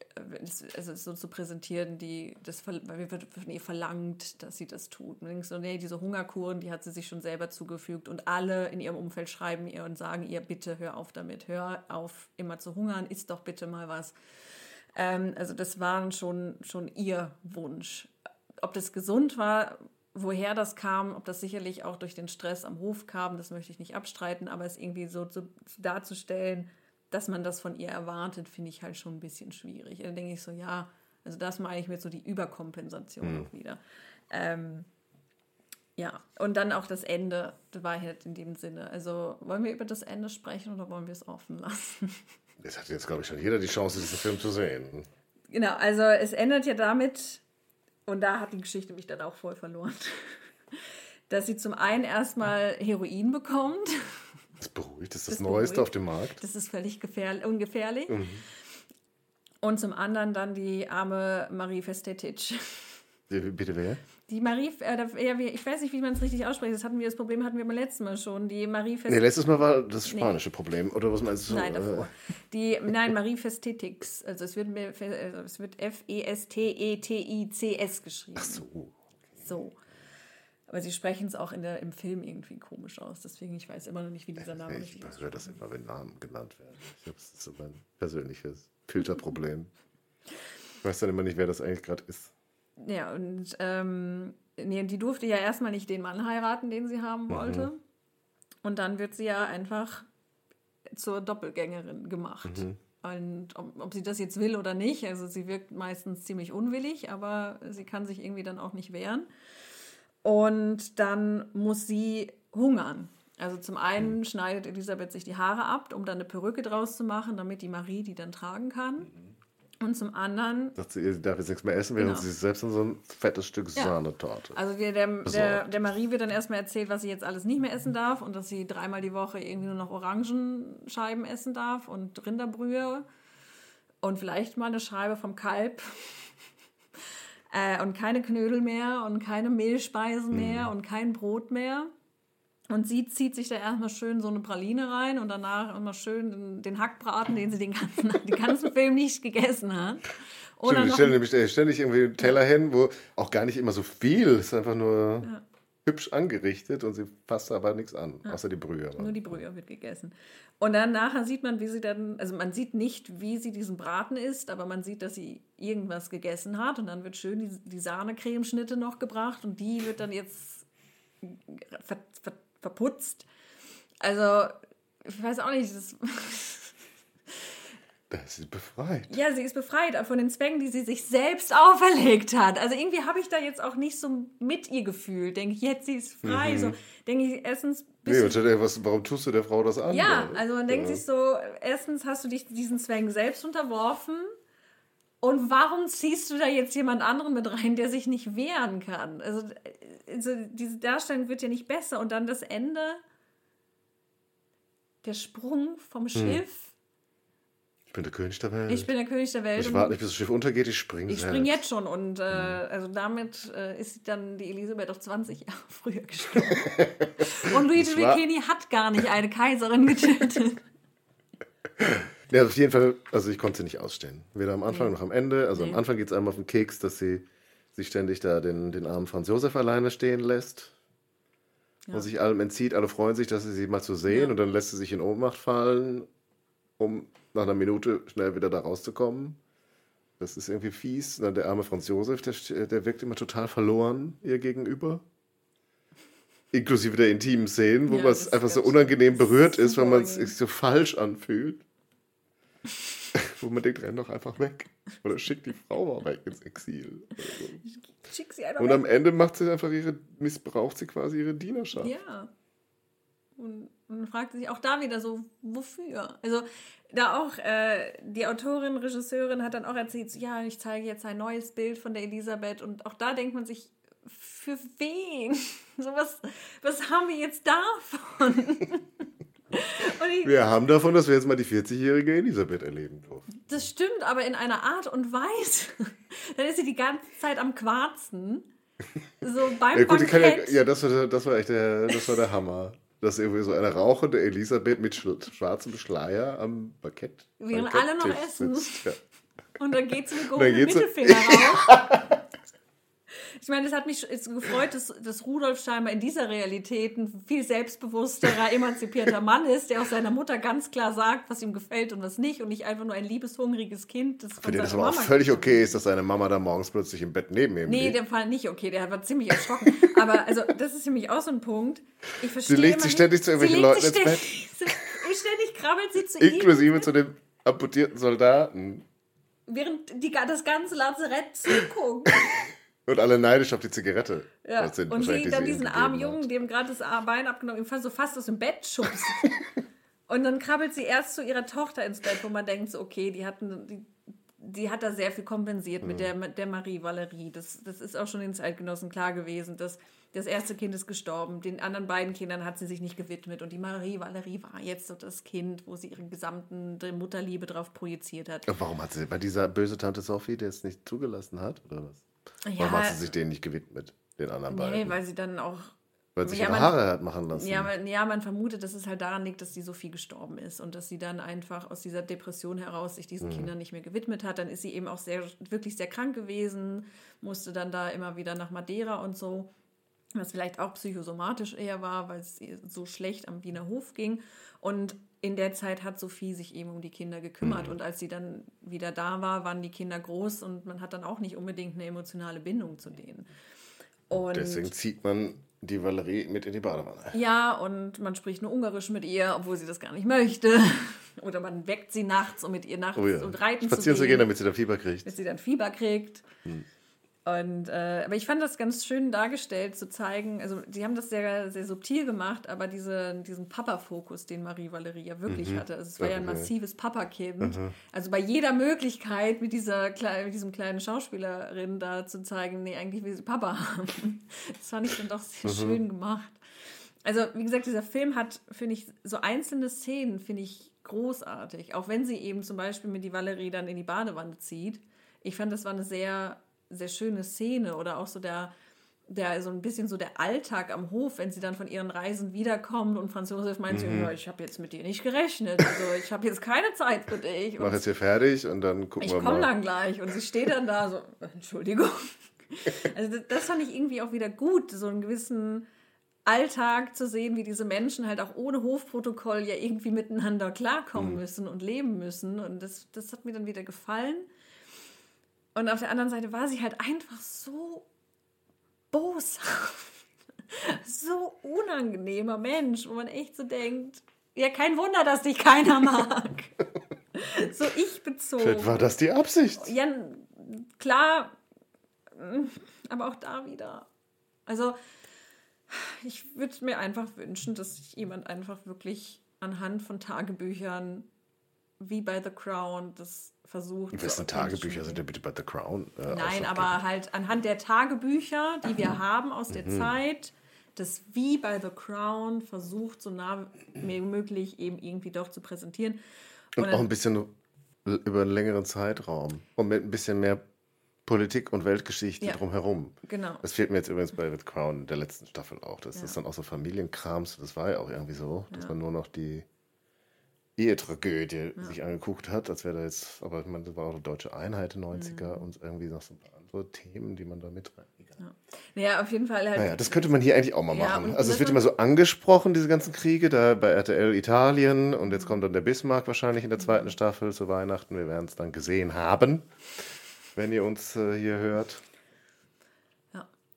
also so zu präsentieren, die das weil wird von ihr verlangt, dass sie das tut. Und denkst so, nee, diese Hungerkuren, die hat sie sich schon selber zugefügt und alle in ihrem Umfeld schreiben ihr und sagen ihr, bitte hör auf damit, hör auf, immer zu hungern, isst doch bitte mal was. Ähm, also das war schon, schon ihr Wunsch. Ob das gesund war, woher das kam, ob das sicherlich auch durch den Stress am Hof kam, das möchte ich nicht abstreiten, aber es irgendwie so zu, darzustellen, dass man das von ihr erwartet, finde ich halt schon ein bisschen schwierig. Da denke ich so, ja, also das meine ich mit so die Überkompensation mhm. wieder. Ähm, ja, und dann auch das Ende der Wahrheit in dem Sinne. Also wollen wir über das Ende sprechen oder wollen wir es offen lassen? Es hat jetzt, glaube ich, schon jeder die Chance, diesen Film zu sehen. Genau, also es endet ja damit, und da hat die Geschichte mich dann auch voll verloren, dass sie zum einen erstmal Heroin bekommt. Das beruhigt, das ist das, das Neueste beruhigt. auf dem Markt. Das ist völlig ungefährlich. Mhm. Und zum anderen dann die arme Marie Festetic. Bitte wer? Die Marie, äh, ich weiß nicht, wie man es richtig ausspricht. Das hatten wir das Problem hatten wir beim letzten Mal schon. Die Marie Festetic. Nee, letztes Mal war das spanische nee. Problem. Oder was meinst du? Nein, davor. Äh. Die, nein, Marie Festetics. Also es wird, also es wird F-E-S-T-E-T-I-C-S geschrieben. Ach so. So. Aber sie sprechen es auch in der, im Film irgendwie komisch aus. Deswegen, ich weiß immer noch nicht, wie dieser Name ist. Ich höre das immer, wenn Namen genannt werden. Das ist so mein persönliches Filterproblem. Ich weiß dann immer nicht, wer das eigentlich gerade ist. Ja, und ähm, nee, die durfte ja erstmal nicht den Mann heiraten, den sie haben wollte. Mhm. Und dann wird sie ja einfach zur Doppelgängerin gemacht. Mhm. Und ob, ob, sie das jetzt will oder nicht, also sie wirkt meistens ziemlich unwillig, aber sie kann sich irgendwie dann auch nicht wehren. Und dann muss sie hungern. Also zum einen mhm. schneidet Elisabeth sich die Haare ab, um dann eine Perücke draus zu machen, damit die Marie die dann tragen kann. Mhm. Und zum anderen. Sagt sie, sie darf jetzt nichts mehr essen, während genau. sie sich selbst in so ein fettes Stück ja. Sahnetorte. Also der, der, der, der, Marie wird dann erstmal erzählt, was sie jetzt alles nicht mehr essen darf und dass sie dreimal die Woche irgendwie nur noch Orangenscheiben essen darf und Rinderbrühe und vielleicht mal eine Scheibe vom Kalb. Äh, und keine Knödel mehr und keine Mehlspeisen mehr mhm. und kein Brot mehr. Und sie zieht sich da erstmal schön so eine Praline rein und danach immer schön den, Hackbraten, den sie den ganzen, den ganzen Film nicht gegessen hat. Oder Stimmt, stelle nämlich ständig irgendwie einen Teller hin, wo auch gar nicht immer so viel, es ist einfach nur ja hübsch angerichtet und sie fasst aber nichts an, ja. außer die Brühe. Nur die Brühe wird gegessen. Und dann nachher sieht man, wie sie dann, also man sieht nicht, wie sie diesen Braten isst, aber man sieht, dass sie irgendwas gegessen hat und dann wird schön die, die Sahnecremeschnitte noch gebracht und die wird dann jetzt ver, ver, verputzt. Also, ich weiß auch nicht, das Das ist befreit. Ja, sie ist befreit von den Zwängen, die sie sich selbst auferlegt hat. Also irgendwie habe ich da jetzt auch nicht so mit ihr gefühlt. Denke ich, jetzt sie ist frei. Mhm. So denke ich, erstens. Nee, was, warum tust du der Frau das an? Ja, also man denkt ja. sich so, erstens hast du dich diesen Zwängen selbst unterworfen. Und warum ziehst du da jetzt jemand anderen mit rein, der sich nicht wehren kann? Also, also diese Darstellung wird ja nicht besser. Und dann das Ende, der Sprung vom mhm. Schiff ich bin der König der Welt. Ich bin der König der Welt. Ich warte nicht, bis das Schiff untergeht, ich springe Ich springe jetzt schon und äh, mhm. also damit äh, ist dann die Elisabeth auf 20 Jahre früher gestorben. und Luigi Ricchini hat gar nicht eine Kaiserin getötet. Ja, auf jeden Fall, also ich konnte sie nicht ausstehen. Weder am Anfang Nee. noch am Ende. Also Nee. am Anfang geht es einem auf den Keks, dass sie sich ständig da den, den armen Franz Josef alleine stehen lässt. Ja. Und sich allem entzieht. Alle freuen sich, dass sie sie mal zu sehen. Ja. Und dann lässt sie sich in Ohnmacht fallen, um nach einer Minute schnell wieder da rauszukommen. Das ist irgendwie fies. Und dann der arme Franz Josef, der, der wirkt immer total verloren ihr gegenüber. Inklusive der intimen Szenen, wo Ja, man einfach so unangenehm berührt ist weil man es sich so falsch anfühlt. wo man denkt, renn doch einfach weg. Oder schick die Frau mal weg ins Exil. so. Schick sie einfach Und weg. am Ende macht sie einfach ihre, missbraucht sie quasi ihre Dienerschaft. Ja. Und man fragt sich auch da wieder so, wofür? Also da auch, äh, die Autorin, Regisseurin hat dann auch erzählt, so, ja, ich zeige jetzt ein neues Bild von der Elisabeth und auch da denkt man sich, für wen? So was, was haben wir jetzt davon? Wir haben davon, dass wir jetzt mal die 40-jährige Elisabeth erleben durften. das stimmt, aber in einer Art und Weise. dann ist sie die ganze Zeit am Quarzen. So beim Ja, gut, kann ja, Bankett. ja das, war, das war echt der, das war der Hammer. Dass irgendwie so eine rauchende Elisabeth mit schwarzem Schleier am Bankett. Während alle noch essen. sitzt. Ja. Und dann geht sie mit sie- Mittelfinger raus. Ich meine, es hat mich gefreut, dass, dass Rudolf scheinbar in dieser Realität ein viel selbstbewussterer, emanzipierter Mann ist, der auch seiner Mutter ganz klar sagt, was ihm gefällt und was nicht und nicht einfach nur ein liebeshungriges Kind. Das Für den das aber auch Mama völlig okay ist, dass seine Mama da morgens plötzlich im Bett neben ihm Nee, liegt. der Fall nicht okay, der war ziemlich erschrocken. Aber also, das ist nämlich auch so ein Punkt. Ich verstehe legt immer sich ständig zu irgendwelchen sie legt Leuten ins ständig, Ständig krabbelt sie zu ihm, Inklusive zu dem amputierten Soldaten. während die, das ganze Lazarett zuguckt. Und alle neidisch auf die Zigarette. Ja. Und sie dann diesen armen hat. Jungen, dem gerade das Bein abgenommen, ihm fast so fast aus dem Bett schubst. und dann krabbelt sie erst zu ihrer Tochter ins Bett, wo man denkt, so, okay, die hatten, die, die hat da sehr viel kompensiert mit der, mit der Marie Valerie. Das, das ist auch schon den Zeitgenossen klar gewesen, dass das erste Kind ist gestorben, den anderen beiden Kindern hat sie sich nicht gewidmet und die Marie Valerie war jetzt so das Kind, wo sie ihre gesamten Mutterliebe drauf projiziert hat. Warum hat sie bei dieser böse Tante Sophie, der es nicht zugelassen hat? Oder was? Warum Ja, hat sie sich denen nicht gewidmet, den anderen nee, beiden? weil sie dann auch weil sie sich ja, ihre man- Haare hat machen lassen. Ja, man, ja, man vermutet, dass es halt daran liegt, dass die Sophie gestorben ist und dass sie dann einfach aus dieser Depression heraus sich Mhm. diesen Kindern nicht mehr gewidmet hat. Dann ist sie eben auch sehr, wirklich sehr krank gewesen, musste dann da immer wieder nach Madeira und so, was vielleicht auch psychosomatisch eher war, weil es ihr so schlecht am Wiener Hof ging. Und in der Zeit hat Sophie sich eben um die Kinder gekümmert. Mhm. Und als sie dann wieder da war, waren die Kinder groß und man hat dann auch nicht unbedingt eine emotionale Bindung zu denen. Und Deswegen zieht man die Valerie mit in die Badewanne. ja, und man spricht nur Ungarisch mit ihr, obwohl sie das gar nicht möchte. Oder man weckt sie nachts, um mit ihr nachts Oh ja. und reiten Spazieren zu zu gehen, gehen, damit sie da Fieber kriegt. bis sie dann Fieber kriegt. Und, äh, aber ich fand das ganz schön dargestellt, zu zeigen, also die haben das sehr, sehr subtil gemacht, aber diese, diesen Papa-Fokus, den Marie Valerie ja wirklich hatte, also es war ja ein massives Papa-Kind, also bei jeder Möglichkeit mit, dieser, mit diesem kleinen Schauspielerin da zu zeigen, nee, eigentlich will sie Papa haben. Das fand ich dann doch sehr schön gemacht. Also, wie gesagt, dieser Film hat, finde ich, so einzelne Szenen, finde ich großartig. Auch wenn sie eben zum Beispiel mit die Valerie dann in die Badewanne zieht. Ich fand, das war eine sehr, sehr schöne Szene. Oder auch so der, der so ein bisschen so der Alltag am Hof, wenn sie dann von ihren Reisen wiederkommt und Franz Josef meint, Mhm. ja, ich habe jetzt mit dir nicht gerechnet. Also, ich habe jetzt keine Zeit für dich. Ich mach jetzt hier fertig und dann gucken ich wir komme mal. dann gleich. Und sie steht dann da so, Entschuldigung. Also das, das fand ich irgendwie auch wieder gut, so einen gewissen Alltag zu sehen, wie diese Menschen halt auch ohne Hofprotokoll ja irgendwie miteinander klarkommen Mhm. müssen und leben müssen. Und das, das hat mir dann wieder gefallen. Und auf der anderen Seite war sie halt einfach so boshaft. So unangenehmer Mensch, wo man echt so denkt, ja, kein Wunder, dass dich keiner mag. so ich bezogen. Vielleicht war das die Absicht. Ja, klar, mm, aber auch da wieder. Also, ich würde mir einfach wünschen, dass sich jemand einfach wirklich anhand von Tagebüchern, wie bei The Crown, das versucht. zu Wessen authentisch Tagebücher sind denn bitte bei The Crown? Äh, Nein, aber halt anhand der Tagebücher, die wir haben aus Mhm. der Zeit, das wie bei The Crown versucht, so nah wie möglich eben irgendwie doch zu präsentieren. Und dann- auch ein bisschen über einen längeren Zeitraum. Und mit ein bisschen mehr Politik und Weltgeschichte Ja. drumherum. Genau. Das fehlt mir jetzt übrigens bei The Crown der letzten Staffel auch. Das Ja. ist dann auch so Familienkrams. Das war ja auch irgendwie so, dass Ja. man nur noch die, Ehetragödie ja. sich angeguckt hat, als wäre da jetzt, aber ich meine, das war auch eine deutsche Einheit in den 90er mhm. und irgendwie noch so ein paar andere Themen, die man da mit rein. Ja. Naja, auf jeden Fall halt. Naja, das könnte man hier eigentlich auch mal ja, machen. Also es wird immer so angesprochen, diese ganzen Kriege, da bei RTL Italien und jetzt kommt dann der Bismarck wahrscheinlich in der zweiten mhm. Staffel zu Weihnachten. Wir werden es dann gesehen haben, wenn ihr uns äh, hier hört.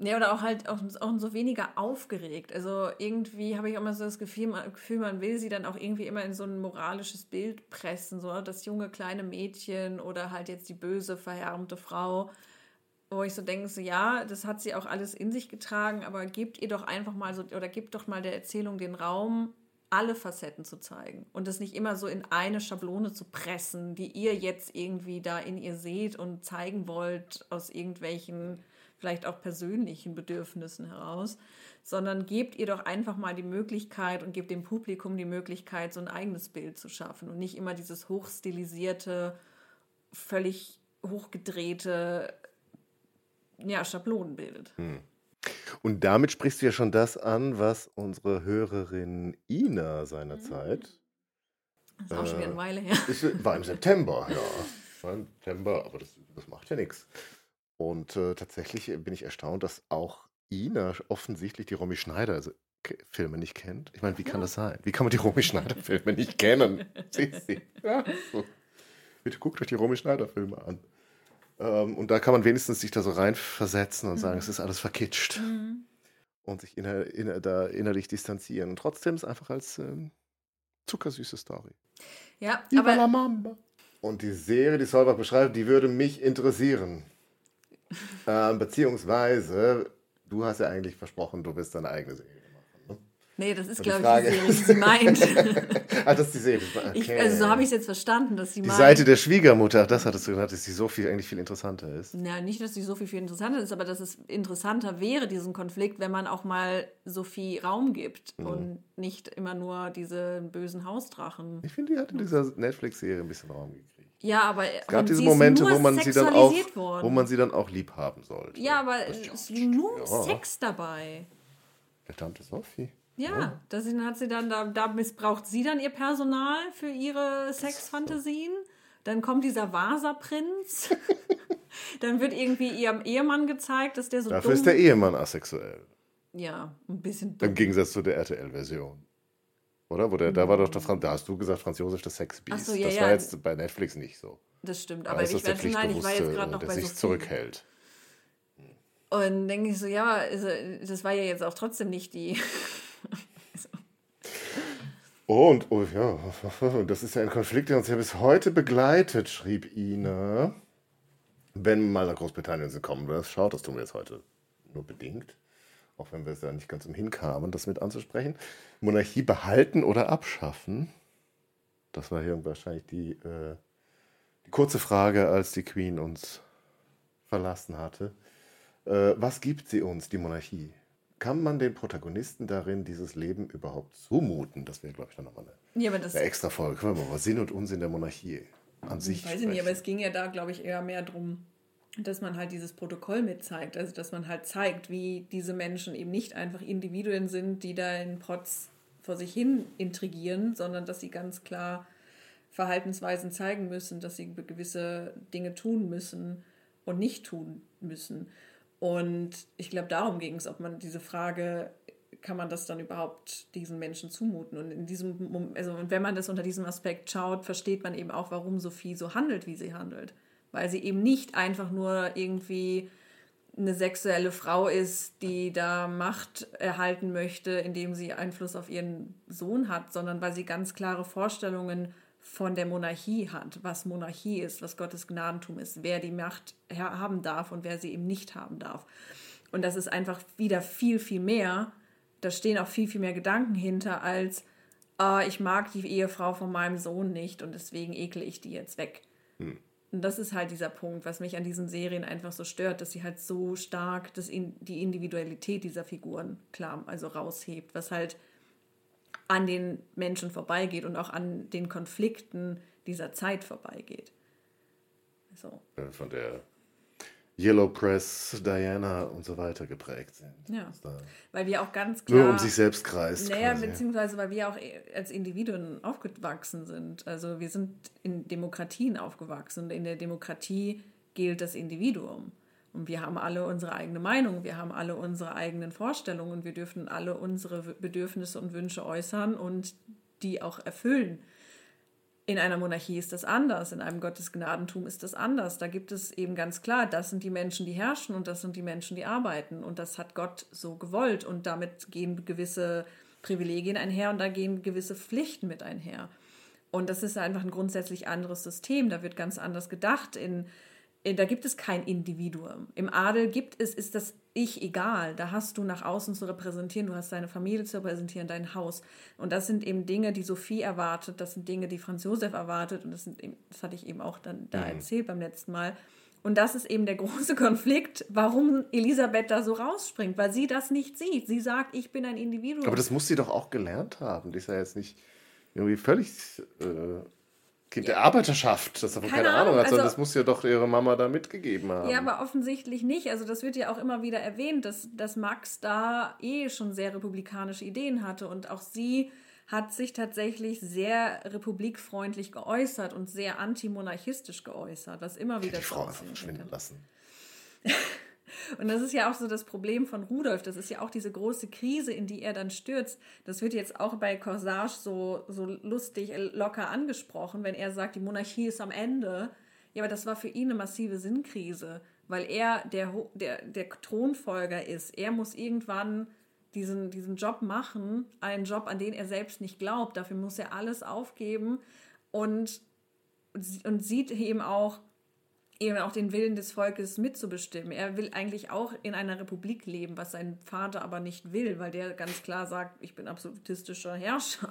Ja, oder auch halt auch, auch so weniger aufgeregt. Also irgendwie habe ich immer so das Gefühl, Gefühl, man will sie dann auch irgendwie immer in so ein moralisches Bild pressen. So das junge kleine Mädchen oder halt jetzt die böse, verhärmte Frau. Wo ich so denke, so ja, das hat sie auch alles in sich getragen, aber gebt ihr doch einfach mal so, oder gebt doch mal der Erzählung den Raum, alle Facetten zu zeigen und das nicht immer so in eine Schablone zu pressen, die ihr jetzt irgendwie da in ihr seht und zeigen wollt aus irgendwelchen vielleicht auch persönlichen Bedürfnissen heraus, sondern gebt ihr doch einfach mal die Möglichkeit und gebt dem Publikum die Möglichkeit, so ein eigenes Bild zu schaffen und nicht immer dieses hochstilisierte, völlig hochgedrehte ja, Schablonen bildet. Hm. Und damit sprichst du ja schon das an, was unsere Hörerin Ina seinerzeit. Das ist auch äh, schon wieder eine Weile her. Ist, war im September, ja. War im September, aber das, das macht ja nichts. Und äh, tatsächlich bin ich erstaunt, dass auch Ina offensichtlich die Romy Schneider also, Filme nicht kennt. Ich meine, wie kann das sein? Wie kann man die Romy Schneider Filme nicht kennen? Sie, sie. Ja, so. Bitte guckt euch die Romy Schneider Filme an. Ähm, und da kann man wenigstens sich da so reinversetzen und mhm. sagen, es ist alles verkitscht. Mhm. Und sich inner, inner, da innerlich distanzieren. Und trotzdem ist es einfach als ähm, zuckersüße Story. Ja, Viva aber... Und die Serie, die Solbach beschreibt, die würde mich interessieren. Ähm, beziehungsweise, du hast ja eigentlich versprochen, du wirst deine eigene Serie. Nee, das ist, glaube ich, die Serie, die sie meint. ah, das ist die Serie. Okay. Ich, also so habe ich es jetzt verstanden, dass sie Die meint. Seite der Schwiegermutter, das hattest du gesagt, dass sie so viel eigentlich viel interessanter ist. Ja, nicht, dass sie so viel, viel interessanter ist, aber dass es interessanter wäre, diesen Konflikt, wenn man auch mal Sophie Raum gibt mhm. und nicht immer nur diese bösen Hausdrachen. Ich finde, die hat in dieser Netflix-Serie ein bisschen Raum gekriegt. Ja, aber es gab diese Momente, wo man sie dann auch, worden. wo man sie dann auch lieb haben sollte. Ja, aber es ist nur ja. Sex dabei. Der Tante Sophie. Ja, ja. Das hat sie dann, da, da missbraucht sie dann ihr Personal für ihre Sexfantasien. Dann kommt dieser Vasa-Prinz. dann wird irgendwie ihrem Ehemann gezeigt, dass der so Dafür dumm ist der Ehemann asexuell. Ja, ein bisschen dumm. Im Gegensatz zu der RTL-Version. Oder? Wo der, da war doch der Franz, da hast du gesagt, Franz Josef das Sexbeast. So, ja, das ja. war jetzt bei Netflix nicht so. Das stimmt, aber ich, werde, nein, ich war jetzt gerade noch der bei sich Sophie. zurückhält. Und denke ich so, ja, also, das war ja jetzt auch trotzdem nicht die Oh, und oh, ja, das ist ja ein Konflikt, der uns ja bis heute begleitet, schrieb Ina. Wenn wir mal nach Großbritannien sind, kommen wir, schaut, das tun wir jetzt heute nur bedingt, auch wenn wir es ja nicht ganz umhin kamen, das mit anzusprechen. Monarchie behalten oder abschaffen? Das war hier wahrscheinlich die, äh, die kurze Frage, als die Queen uns verlassen hatte. Äh, was gibt sie uns, die Monarchie? kann man den Protagonisten darin dieses Leben überhaupt zumuten? Das wäre, glaube ich, dann nochmal eine, ja, eine extra Folge. Können wir mal Sinn und Unsinn der Monarchie an sich Weiß ich nicht, aber es ging ja da, glaube ich, eher mehr darum, dass man halt dieses Protokoll mitzeigt. Also, dass man halt zeigt, wie diese Menschen eben nicht einfach Individuen sind, die da in Protz vor sich hin intrigieren, sondern dass sie ganz klar Verhaltensweisen zeigen müssen, dass sie gewisse Dinge tun müssen und nicht tun müssen. Und ich glaube, darum ging es, ob man diese Frage, kann man das dann überhaupt diesen Menschen zumuten? Und in diesem, also wenn man das unter diesem Aspekt schaut, versteht man eben auch, warum Sophie so handelt, wie sie handelt. Weil sie eben nicht einfach nur irgendwie eine sexuelle Frau ist, die da Macht erhalten möchte, indem sie Einfluss auf ihren Sohn hat, sondern weil sie ganz klare Vorstellungen von der Monarchie hat, was Monarchie ist, was Gottes Gnadentum ist, wer die Macht haben darf und wer sie eben nicht haben darf. Und das ist einfach wieder viel, viel mehr. Da stehen auch viel, viel mehr Gedanken hinter, als äh, ich mag die Ehefrau von meinem Sohn nicht und deswegen ekle ich die jetzt weg. Hm. Und das ist halt dieser Punkt, was mich an diesen Serien einfach so stört, dass sie halt so stark das in, die Individualität dieser Figuren klar, also raushebt, was halt an den Menschen vorbeigeht und auch an den Konflikten dieser Zeit vorbeigeht. So. Von der Yellow Press, Diana und so weiter geprägt sind. Ja. Weil wir auch ganz klar. nur um sich selbst kreist. Naja, quasi. beziehungsweise weil wir auch als Individuen aufgewachsen sind. Also wir sind in Demokratien aufgewachsen. Und in der Demokratie gilt das Individuum. Und wir haben alle unsere eigene Meinung, wir haben alle unsere eigenen Vorstellungen und wir dürfen alle unsere Bedürfnisse und Wünsche äußern und die auch erfüllen. In einer Monarchie ist das anders, in einem Gottesgnadentum ist das anders. Da gibt es eben ganz klar, das sind die Menschen, die herrschen und das sind die Menschen, die arbeiten. Und das hat Gott so gewollt. Und damit gehen gewisse Privilegien einher und da gehen gewisse Pflichten mit einher. Und das ist einfach ein grundsätzlich anderes System. Da wird ganz anders gedacht. In, in, da gibt es kein Individuum. Im Adel gibt es, ist das Ich egal. Da hast du nach außen zu repräsentieren, du hast deine Familie zu repräsentieren, dein Haus. Und das sind eben Dinge, die Sophie erwartet, das sind Dinge, die Franz Josef erwartet. Und das, sind eben, das hatte ich eben auch dann da Mhm. erzählt beim letzten Mal. Und das ist eben der große Konflikt, warum Elisabeth da so rausspringt, weil sie das nicht sieht. Sie sagt, ich bin ein Individuum. Aber das muss sie doch auch gelernt haben. Die ist ja jetzt nicht irgendwie völlig äh, Kind der Arbeiterschaft, das davon keine, Keine Ahnung hat, sondern also- das muss ja doch ihre Mama da mitgegeben haben. Ja, aber offensichtlich nicht. Also das wird ja auch immer wieder erwähnt, dass, dass Max da eh schon sehr republikanische Ideen hatte und auch sie hat sich tatsächlich sehr republikfreundlich geäußert und sehr antimonarchistisch geäußert, was immer wieder die Frau einfach verschwinden lassen. Und das ist ja auch so das Problem von Rudolf. Das ist ja auch diese große Krise, in die er dann stürzt. Das wird jetzt auch bei Corsage so, so lustig, äh, locker angesprochen, wenn er sagt, die Monarchie ist am Ende. Ja, aber das war für ihn eine massive Sinnkrise, weil er der, der, der Thronfolger ist. Er muss irgendwann diesen, diesen Job machen, einen Job, an den er selbst nicht glaubt. Dafür muss er alles aufgeben und, und sieht eben auch, eben auch den Willen des Volkes mitzubestimmen. Er will eigentlich auch in einer Republik leben, was sein Vater aber nicht will, weil der ganz klar sagt, ich bin absolutistischer Herrscher.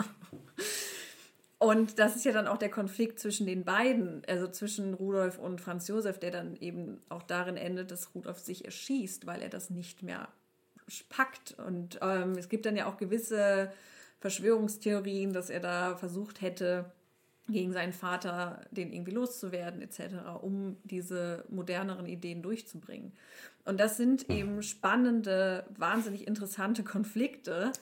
Und das ist ja dann auch der Konflikt zwischen den beiden, also zwischen Rudolf und Franz Josef, der dann eben auch darin endet, dass Rudolf sich erschießt, weil er das nicht mehr packt. Und ähm, es gibt dann ja auch gewisse Verschwörungstheorien, dass er da versucht hätte, gegen seinen Vater den irgendwie loszuwerden etc., um diese moderneren Ideen durchzubringen. Und das sind eben spannende, wahnsinnig interessante Konflikte.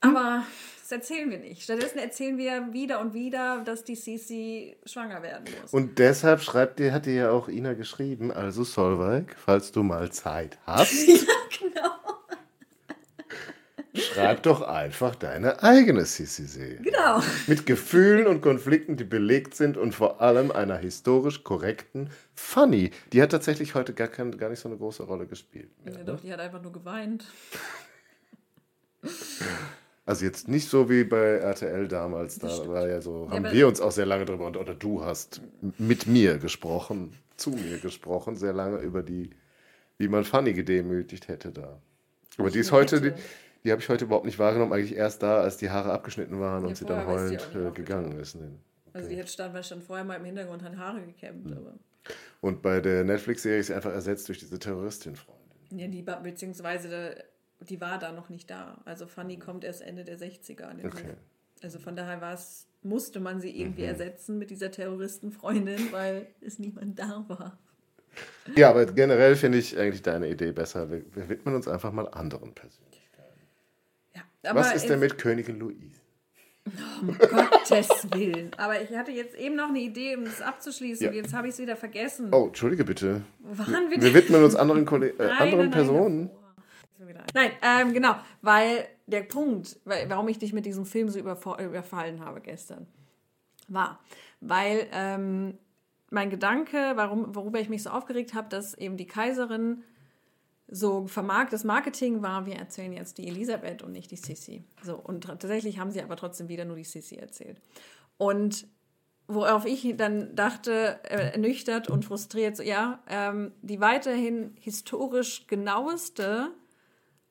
Aber das erzählen wir nicht. Stattdessen erzählen wir wieder und wieder, dass die Sisi schwanger werden muss. Und deshalb schreibt dir, hat dir ja auch Ina geschrieben, also Solveig, falls du mal Zeit hast, genau. Schreib doch einfach deine eigene Sissi-Serie. Genau. Mit Gefühlen und Konflikten, die belegt sind und vor allem einer historisch korrekten Funny. Die hat tatsächlich heute gar, kein, gar nicht so eine große Rolle gespielt. Mehr, Ja, ne? doch, die hat einfach nur geweint. Also jetzt nicht so wie bei RTL damals, da war ja so, Ja, haben aber- wir uns auch sehr lange drüber, und- oder du hast mit mir gesprochen, zu mir gesprochen, sehr lange über die, wie man Fanny gedemütigt hätte da. Aber die ist heute, die. Die habe ich heute überhaupt nicht wahrgenommen, eigentlich erst da, als die Haare abgeschnitten waren Ja, und sie dann heulend äh, gegangen ist. Nee. Also die hat stand, stand vorher mal im Hintergrund an Haare gekämmt. Hm. Aber Und bei der Netflix-Serie ist sie einfach ersetzt durch diese Terroristin-Freundin. ja, die, beziehungsweise die war da noch nicht da. Also Fanny kommt erst Ende der 60er an den Okay. Hof. Also von daher war es, musste man sie irgendwie Mhm. ersetzen mit dieser Terroristenfreundin, weil es niemand da war. Ja, aber generell finde ich eigentlich deine Idee besser. Wir, wir widmen uns einfach mal anderen Persönlichkeiten. Aber Was ist denn mit Königin Louise? Um Gottes Willen. Aber ich hatte jetzt eben noch eine Idee, um das abzuschließen. Ja. Jetzt habe ich es wieder vergessen. Oh, entschuldige bitte. Waren wir Wir widmen uns anderen, Kolle äh, Nein, anderen nein, nein, Personen. davor. Nein, ähm, genau, weil der Punkt, warum ich dich mit diesem Film so überfallen habe gestern, war, weil ähm, mein Gedanke, warum, worüber ich mich so aufgeregt habe, dass eben die Kaiserin so vermarkt, das Marketing war, wir erzählen jetzt die Elisabeth und nicht die Sissi. So, und tatsächlich haben sie aber trotzdem wieder nur die Sissi erzählt. Und worauf ich dann dachte, äh, ernüchtert und frustriert, so, ja, ähm, die weiterhin historisch genaueste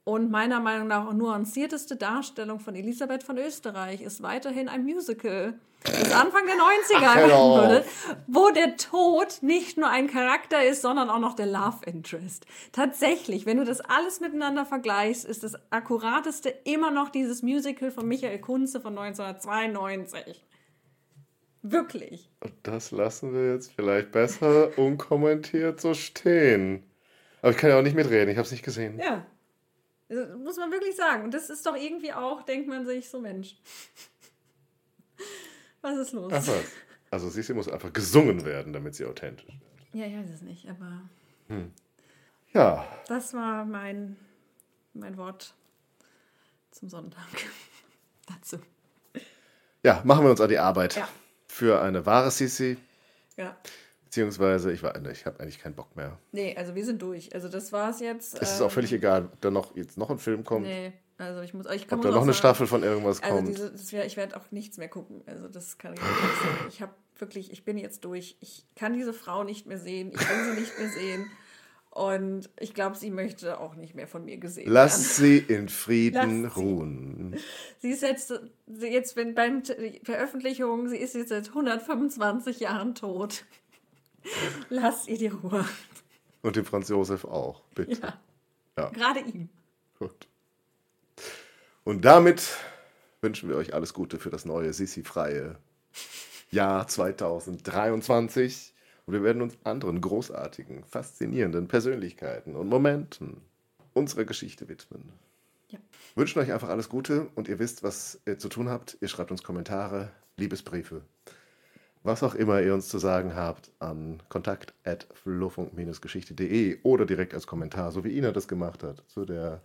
und meiner Meinung nach nuancierteste Darstellung von Elisabeth von Österreich ist weiterhin ein Musical, das Anfang der 90er Ach, hör werden doch würde, wo der Tod nicht nur ein Charakter ist, sondern auch noch der Love Interest. Tatsächlich, wenn du das alles miteinander vergleichst, ist das akkurateste immer noch dieses Musical von Michael Kunze von 1992. Wirklich. Und das lassen wir jetzt vielleicht besser unkommentiert so stehen. Aber ich kann ja auch nicht mitreden, ich habe es nicht gesehen. Ja. Das muss man wirklich sagen. Und das ist doch irgendwie auch, denkt man sich, so Mensch. Was ist los? Ach was. Also sie muss einfach gesungen werden, damit sie authentisch wird. Ja, ich weiß es nicht, aber Ja, das war mein, mein Wort zum Sonntag dazu. ja, machen wir uns an die Arbeit Ja. für eine wahre Sisi. Ja. Beziehungsweise, ich, war- ich habe eigentlich keinen Bock mehr. Nee, also wir sind durch. Also das war's jetzt. Es ist auch völlig egal, ob da noch, jetzt noch ein Film kommt, Nee, also ich muss ich kann ob da noch eine sagen, Staffel von irgendwas Also kommt. diese, das wär, ich werde auch nichts mehr gucken. Also das kann ich nicht sagen. Ich habe wirklich, ich bin jetzt durch. Ich kann diese Frau nicht mehr sehen. Ich will sie nicht mehr sehen. Und ich glaube, sie möchte auch nicht mehr von mir gesehen werden. Lass sie in Frieden Lass sie. ruhen. Sie ist jetzt, sie jetzt wenn beim Veröffentlichung, sie ist jetzt seit 125 Jahren tot. Lass ihr die Ruhe. Und dem Franz Josef auch, bitte. Ja. Ja. Gerade ihm. Gut. Und damit wünschen wir euch alles Gute für das neue Sissi-freie Jahr 2023. Und wir werden uns anderen großartigen, faszinierenden Persönlichkeiten und Momenten unserer Geschichte widmen. Ja. Wünschen euch einfach alles Gute und ihr wisst, was ihr zu tun habt. Ihr schreibt uns Kommentare, Liebesbriefe, was auch immer ihr uns zu sagen habt, an kontakt.flurfunk-geschichte.de oder direkt als Kommentar, so wie Ina das gemacht hat, zu der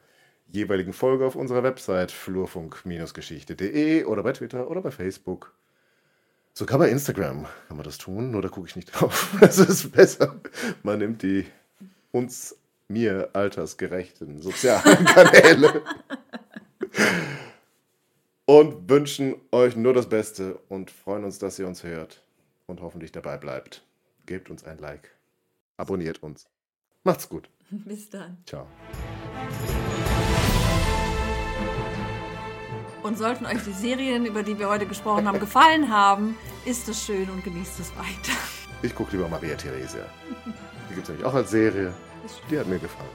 jeweiligen Folge auf unserer Website flurfunk-geschichte.de oder bei Twitter oder bei Facebook. Sogar bei Instagram kann man das tun, nur da gucke ich nicht drauf. Es ist besser. Man nimmt die uns, mir altersgerechten sozialen Kanäle und wünschen euch nur das Beste und freuen uns, dass ihr uns hört und hoffentlich dabei bleibt. Gebt uns ein Like. Abonniert uns. Macht's gut. Bis dann. Ciao. Und sollten euch die Serien, über die wir heute gesprochen haben, gefallen haben, ist es schön und genießt es weiter. Ich gucke lieber Maria Theresia. Die gibt es nämlich auch als Serie. Die hat mir gefallen.